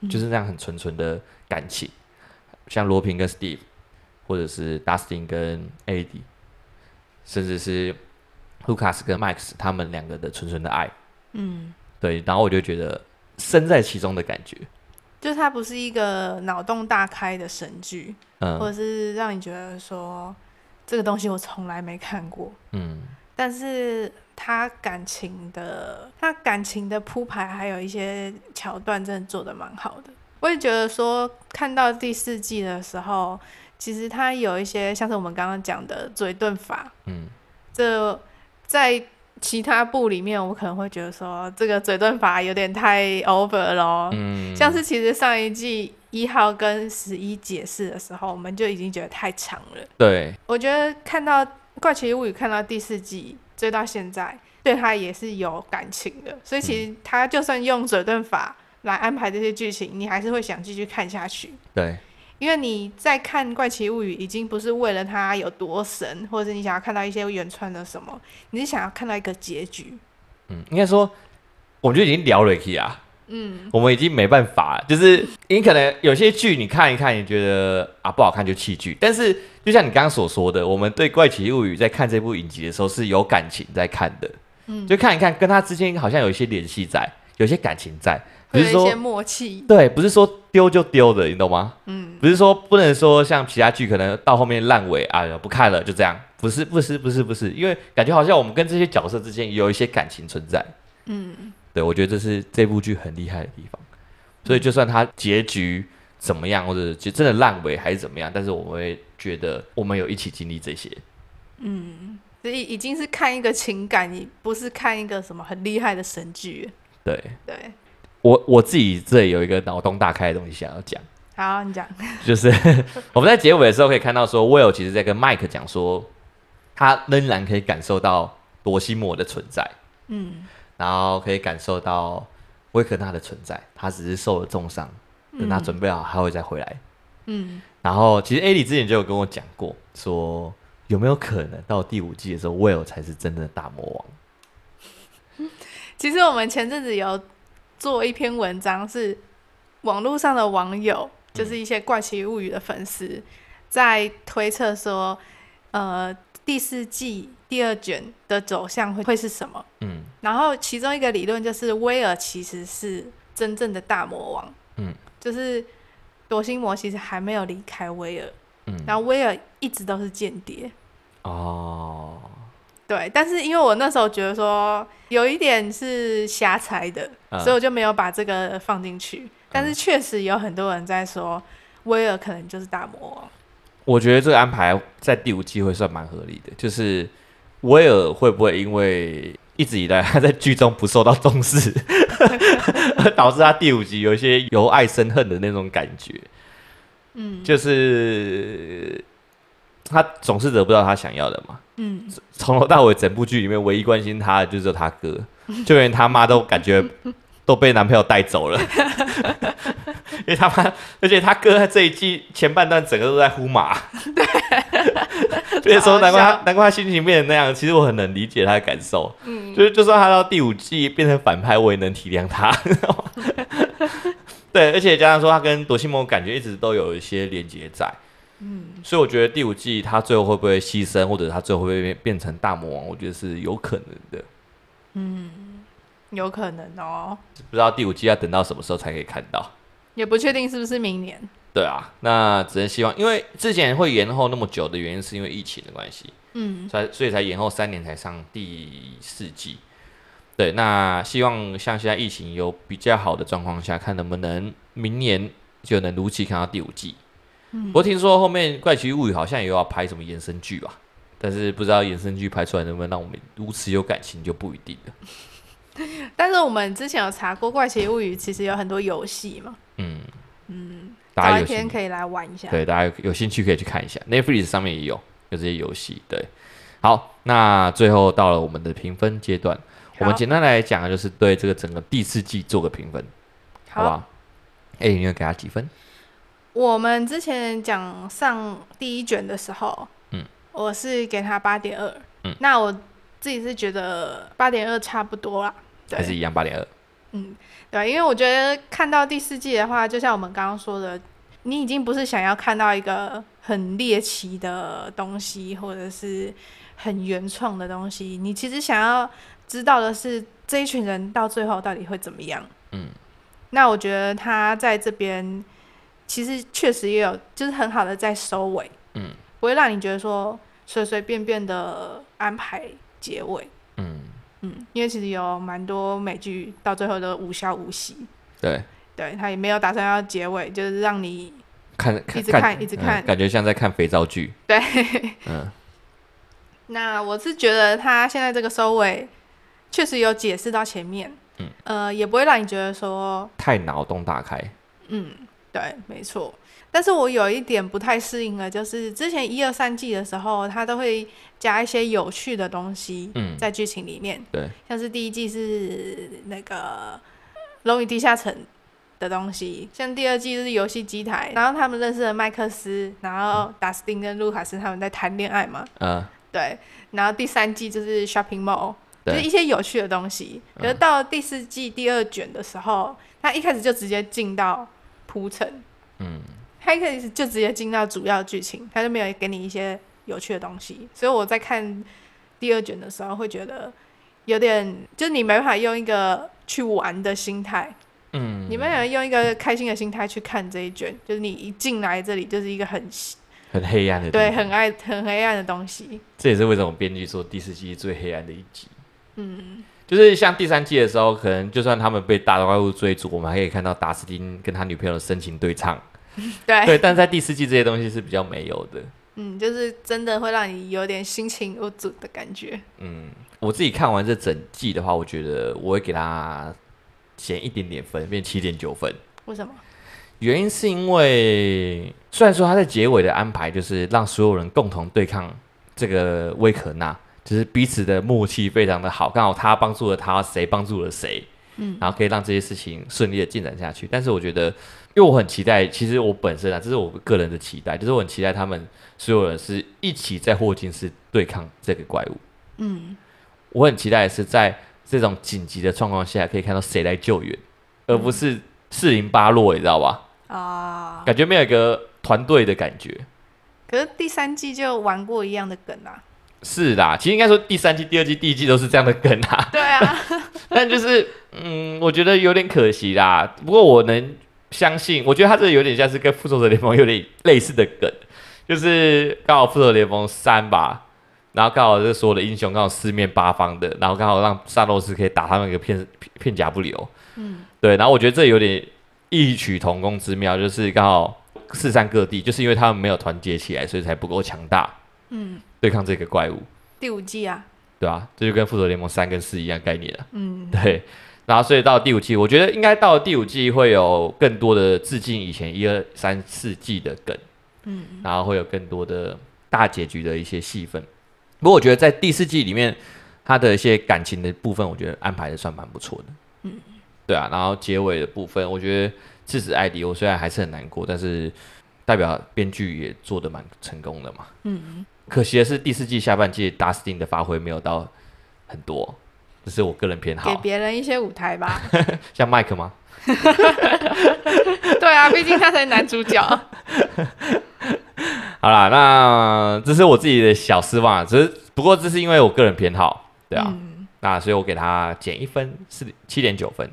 嗯、就是那样很纯纯的感情，像罗平跟 Steve，或者是 Dustin 跟 Eddie，甚至是 Lucas 跟 Max 他们两个的纯纯的爱，嗯，对，然后我就觉得身在其中的感觉，就是它不是一个脑洞大开的神剧，嗯，或者是让你觉得说。这个东西我从来没看过。嗯，但是他感情的，他感情的铺排还有一些桥段，真的做的蛮好的。我也觉得说，看到第四季的时候，其实他有一些像是我们刚刚讲的嘴遁法，嗯，这在其他部里面，我可能会觉得说，这个嘴遁法有点太 over 了。嗯，像是其实上一季一号跟十一解释的时候，我们就已经觉得太长了。对，我觉得看到《怪奇物语》看到第四季追到现在，对他也是有感情的，所以其实他就算用嘴遁法。来安排这些剧情，你还是会想继续看下去。对，因为你在看《怪奇物语》，已经不是为了他有多神，或者是你想要看到一些原创的什么，你是想要看到一个结局。嗯，应该说，我们就已经聊了一啊。嗯，我们已经没办法了，就是你可能有些剧你看一看，你觉得啊不好看就弃剧。但是就像你刚刚所说的，我们对《怪奇物语》在看这部影集的时候是有感情在看的。嗯，就看一看，跟他之间好像有一些联系在，有些感情在。不是说默契，对，不是说丢就丢的，你懂吗？嗯，不是说不能说像其他剧可能到后面烂尾，哎呀不看了就这样，不是不是不是不是，因为感觉好像我们跟这些角色之间有一些感情存在。嗯，对，我觉得这是这部剧很厉害的地方。所以就算它结局怎么样，或者就真的烂尾还是怎么样，但是我们会觉得我们有一起经历这些。嗯，所以已经是看一个情感，你不是看一个什么很厉害的神剧。对对。我我自己这里有一个脑洞大开的东西想要讲。好，你讲。就是 我们在结尾的时候可以看到，说 Will 其实在跟 Mike 讲说，他仍然可以感受到罗西莫的存在。嗯。然后可以感受到威克纳的存在，他只是受了重伤，等他准备好，他会再回来。嗯。然后其实艾莉之前就有跟我讲过，说有没有可能到第五季的时候，Will 才是真正的大魔王？其实我们前阵子有。做一篇文章，是网络上的网友，就是一些怪奇物语的粉丝，在推测说，呃，第四季第二卷的走向会会是什么？嗯，然后其中一个理论就是威尔其实是真正的大魔王，嗯，就是夺心魔其实还没有离开威尔，嗯，然后威尔一直都是间谍，哦。对，但是因为我那时候觉得说有一点是瞎猜的，嗯、所以我就没有把这个放进去。但是确实有很多人在说威尔可能就是大魔王。我觉得这个安排在第五季会算蛮合理的，就是威尔会不会因为一直以来他在剧中不受到重视，而 导致他第五集有一些由爱生恨的那种感觉？嗯，就是他总是得不到他想要的嘛。嗯，从头到尾，整部剧里面唯一关心他的就是他哥，就连他妈都感觉 都被男朋友带走了，因为他妈，而且他哥在这一季前半段整个都在呼马，对，所以说难怪他难怪他心情变成那样。其实我很能理解他的感受，嗯，就是就算他到第五季变成反派，我也能体谅他。对，而且加上说他跟朵西摩感觉一直都有一些连接在。嗯，所以我觉得第五季他最后会不会牺牲，或者他最后会变变成大魔王？我觉得是有可能的。嗯，有可能哦。不知道第五季要等到什么时候才可以看到，也不确定是不是明年。对啊，那只能希望，因为之前会延后那么久的原因是因为疫情的关系，嗯，才所以才延后三年才上第四季。对，那希望像现在疫情有比较好的状况下，看能不能明年就能如期看到第五季。嗯、不过听说后面《怪奇物语》好像也要拍什么延伸剧吧，但是不知道延伸剧拍出来能不能让我们如此有感情就不一定了。但是我们之前有查过《怪奇物语》，其实有很多游戏嘛。嗯嗯，大家有一天可以来玩一下。对，大家有，兴趣可以去看一下，Netflix 上面也有有这些游戏。对，好，那最后到了我们的评分阶段，我们简单来讲，就是对这个整个第四季做个评分，好，好吧？哎、欸，你要给他几分？我们之前讲上第一卷的时候，嗯，我是给他八点二，嗯，那我自己是觉得八点二差不多啦，还是一样八点二，嗯，对，因为我觉得看到第四季的话，就像我们刚刚说的，你已经不是想要看到一个很猎奇的东西，或者是很原创的东西，你其实想要知道的是这一群人到最后到底会怎么样，嗯，那我觉得他在这边。其实确实也有，就是很好的在收尾，嗯，不会让你觉得说随随便便的安排结尾。嗯嗯，因为其实有蛮多美剧到最后都无消无息。对，对他也没有打算要结尾，就是让你看，一直看，一直看，感觉像在看肥皂剧。对，嗯。那我是觉得他现在这个收尾，确实有解释到前面，嗯，呃，也不会让你觉得说太脑洞大开。嗯，对，没错。但是我有一点不太适应的，就是之前一二三季的时候，他都会加一些有趣的东西，在剧情里面，对，像是第一季是那个《龙与地下城》的东西，像第二季是游戏机台，然后他们认识了麦克斯，然后达斯汀跟卢卡斯他们在谈恋爱嘛，嗯。对，然后第三季就是 shopping mall，就是一些有趣的东西。可是到了第四季第二卷的时候，他一开始就直接进到铺陈，嗯，他一开始就直接进到主要剧情，他就没有给你一些有趣的东西。所以我在看第二卷的时候，会觉得有点，就是你没办法用一个去玩的心态，嗯，你没办法用一个开心的心态去看这一卷，就是你一进来这里就是一个很。很黑暗的，对，很爱很黑暗的东西。这也是为什么编剧说第四季最黑暗的一集。嗯，就是像第三季的时候，可能就算他们被大怪物追逐，我们还可以看到达斯汀跟他女朋友的深情对唱。对对，但在第四季这些东西是比较没有的。嗯，就是真的会让你有点心情不足的感觉。嗯，我自己看完这整季的话，我觉得我会给他减一点点分，变七点九分。为什么？原因是因为，虽然说他在结尾的安排就是让所有人共同对抗这个威可纳，就是彼此的默契非常的好，刚好他帮助了他，谁帮助了谁，嗯，然后可以让这些事情顺利的进展下去。但是我觉得，因为我很期待，其实我本身啊，这是我个人的期待，就是我很期待他们所有人是一起在霍金斯对抗这个怪物，嗯，我很期待的是在这种紧急的状况下，可以看到谁来救援，而不是四零八落，你知道吧？啊，感觉没有一个团队的感觉。可是第三季就玩过一样的梗啊。是啦，其实应该说第三季、第二季、第一季都是这样的梗啊。对啊，但就是嗯，我觉得有点可惜啦。不过我能相信，我觉得他这有点像是跟复仇者联盟有点类似的梗，就是刚好复仇者联盟三吧，然后刚好这所有的英雄刚好四面八方的，然后刚好让萨诺斯可以打他们一个片片甲不留。嗯，对，然后我觉得这有点。异曲同工之妙，就是刚好四散各地，就是因为他们没有团结起来，所以才不够强大。嗯，对抗这个怪物。第五季啊，对啊，这就跟复仇联盟三跟四一样概念了。嗯，对。然后，所以到第五季，我觉得应该到第五季会有更多的致敬以前一二三四季的梗。嗯，然后会有更多的大结局的一些戏份。不过，我觉得在第四季里面，他的一些感情的部分，我觉得安排的算蛮不错的。嗯。对啊，然后结尾的部分，我觉得致死艾迪，我虽然还是很难过，但是代表编剧也做的蛮成功的嘛。嗯，可惜的是第四季下半季达斯汀的发挥没有到很多，这是我个人偏好。给别人一些舞台吧，像麦克吗？对啊，毕竟他才是男主角。好啦，那这是我自己的小失望，只是不过这是因为我个人偏好，对啊，嗯、那所以我给他减一分，是七点九分。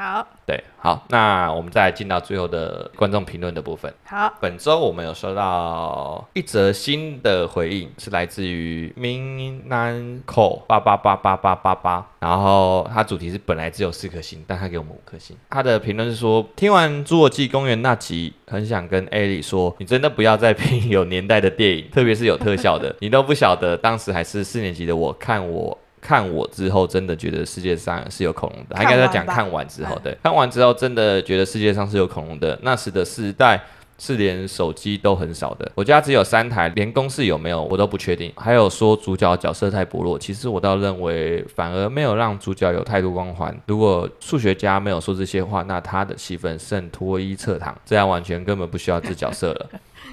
好，对，好，那我们再进到最后的观众评论的部分。好，本周我们有收到一则新的回应，是来自于 Minanco 八八八八八八八，然后它主题是本来只有四颗星，但他给我们五颗星。他的评论是说，听完《侏罗纪公园》那集，很想跟艾莉说，你真的不要再评有年代的电影，特别是有特效的，你都不晓得，当时还是四年级的我看我。看我之后，真的觉得世界上是有恐龙的。他应该在讲看完之后，对，看完之后真的觉得世界上是有恐龙的。那时的时代是连手机都很少的，我家只有三台，连公式有没有我都不确定。还有说主角角色太薄弱，其实我倒认为反而没有让主角有太多光环。如果数学家没有说这些话，那他的戏份胜脱衣侧躺，这样完全根本不需要这角色了。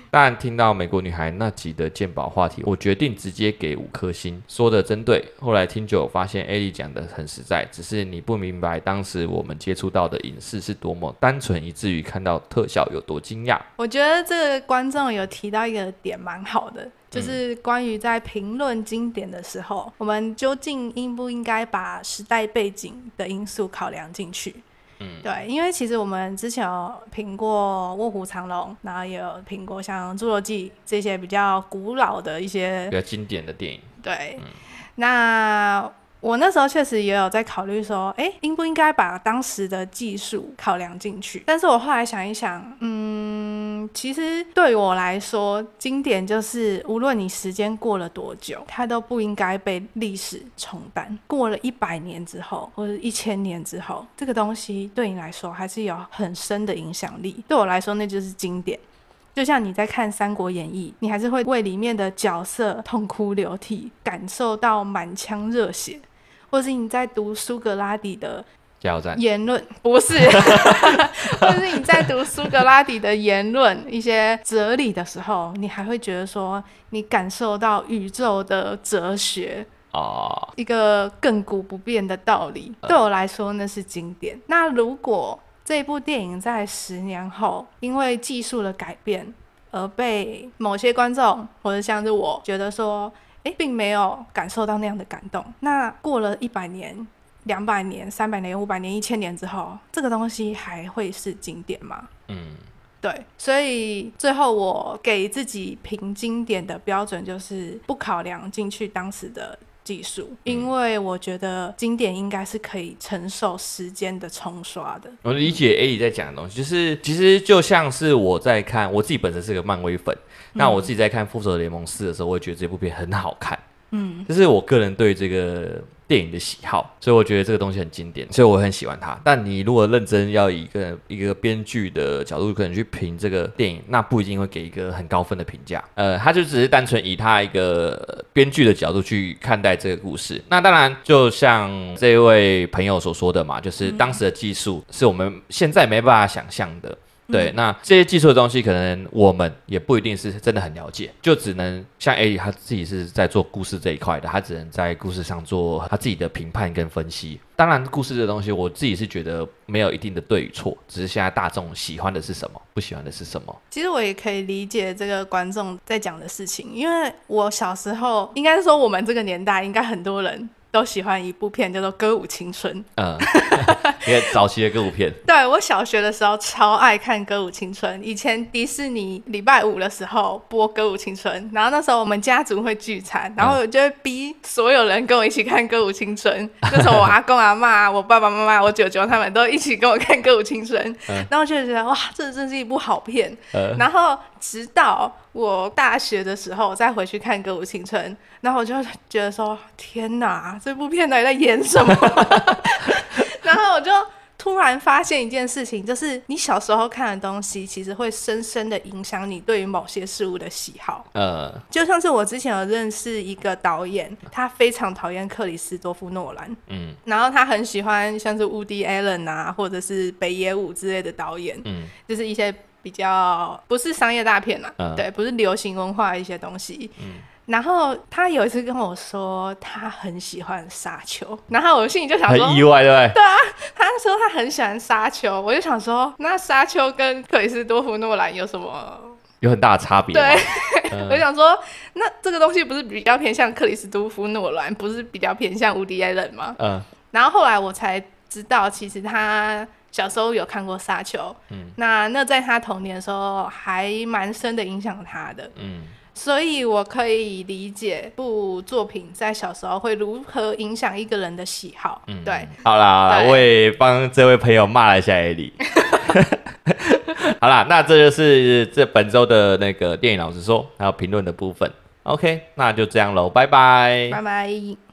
但听到美国女孩那集的鉴宝话题，我决定直接给五颗星，说的真对。后来听久发现，艾莉讲的很实在，只是你不明白当时我们接触到的影视是多么单纯，以至于看到特效有多惊讶。我觉得这个观众有提到一个点蛮好的，就是关于在评论经典的时候，我们究竟应不应该把时代背景的因素考量进去？嗯，对，因为其实我们之前有评过《卧虎藏龙》，然后也有评过像《侏罗纪》这些比较古老的一些比较经典的电影。对，嗯、那。我那时候确实也有在考虑说，哎，应不应该把当时的技术考量进去？但是我后来想一想，嗯，其实对我来说，经典就是无论你时间过了多久，它都不应该被历史冲淡。过了一百年之后，或者一千年之后，这个东西对你来说还是有很深的影响力。对我来说，那就是经典。就像你在看《三国演义》，你还是会为里面的角色痛哭流涕，感受到满腔热血；或是你在读苏格拉底的言论，不是，或者是你在读苏格拉底的言论、一些哲理的时候，你还会觉得说，你感受到宇宙的哲学哦，一个亘古不变的道理。对我来说，那是经典。那如果这部电影在十年后，因为技术的改变而被某些观众或者像是我觉得说，诶，并没有感受到那样的感动。那过了一百年、两百年、三百年、五百年、一千年之后，这个东西还会是经典吗？嗯，对。所以最后我给自己评经典的标准就是不考量进去当时的。技术，因为我觉得经典应该是可以承受时间的冲刷的。我理解 A 在讲的东西，就是其实就像是我在看，我自己本身是个漫威粉，嗯、那我自己在看《复仇者联盟四》的时候，我会觉得这部片很好看。嗯，这是我个人对这个。电影的喜好，所以我觉得这个东西很经典，所以我很喜欢它。但你如果认真要以一个一个编剧的角度，可能去评这个电影，那不一定会给一个很高分的评价。呃，他就只是单纯以他一个编剧的角度去看待这个故事。那当然，就像这位朋友所说的嘛，就是当时的技术是我们现在没办法想象的。对，那这些技术的东西，可能我们也不一定是真的很了解，就只能像 A 他自己是在做故事这一块的，他只能在故事上做他自己的评判跟分析。当然，故事这东西，我自己是觉得没有一定的对与错，只是现在大众喜欢的是什么，不喜欢的是什么。其实我也可以理解这个观众在讲的事情，因为我小时候，应该是说我们这个年代，应该很多人。都喜欢一部片叫做《歌舞青春》，嗯，一个早期的歌舞片。对，我小学的时候超爱看《歌舞青春》，以前迪士尼礼拜五的时候播《歌舞青春》，然后那时候我们家族会聚餐，然后我就会逼所有人跟我一起看《歌舞青春》，就从我阿公阿妈、我爸爸妈妈、我舅舅他们都一起跟我看《歌舞青春》，然后就觉得哇，这真是一部好片，然后。直到我大学的时候再回去看《歌舞青春》，然后我就觉得说：“天哪，这部片到底在演什么？” 然后我就突然发现一件事情，就是你小时候看的东西，其实会深深的影响你对于某些事物的喜好。呃，就像是我之前有认识一个导演，他非常讨厌克里斯多夫诺兰，嗯，然后他很喜欢像是乌迪·艾伦啊，或者是北野武之类的导演，嗯，就是一些。比较不是商业大片嘛，嗯、对，不是流行文化一些东西。嗯、然后他有一次跟我说，他很喜欢沙丘，然后我心里就想说，很意外，对不对？对啊，他说他很喜欢沙丘，我就想说，那沙丘跟克里斯多夫诺兰有什么？有很大的差别。对，嗯、我想说，那这个东西不是比较偏向克里斯多夫诺兰，不是比较偏向无敌艾伦吗？嗯。然后后来我才知道，其实他。小时候有看过《沙丘》，嗯，那那在他童年的时候还蛮深的影响他的，嗯，所以我可以理解部作品在小时候会如何影响一个人的喜好，嗯，对。好啦，好啦，我也帮这位朋友骂了一下艾莉。好啦，那这就是这本周的那个电影老师说还有评论的部分。OK，那就这样喽，拜拜，拜拜。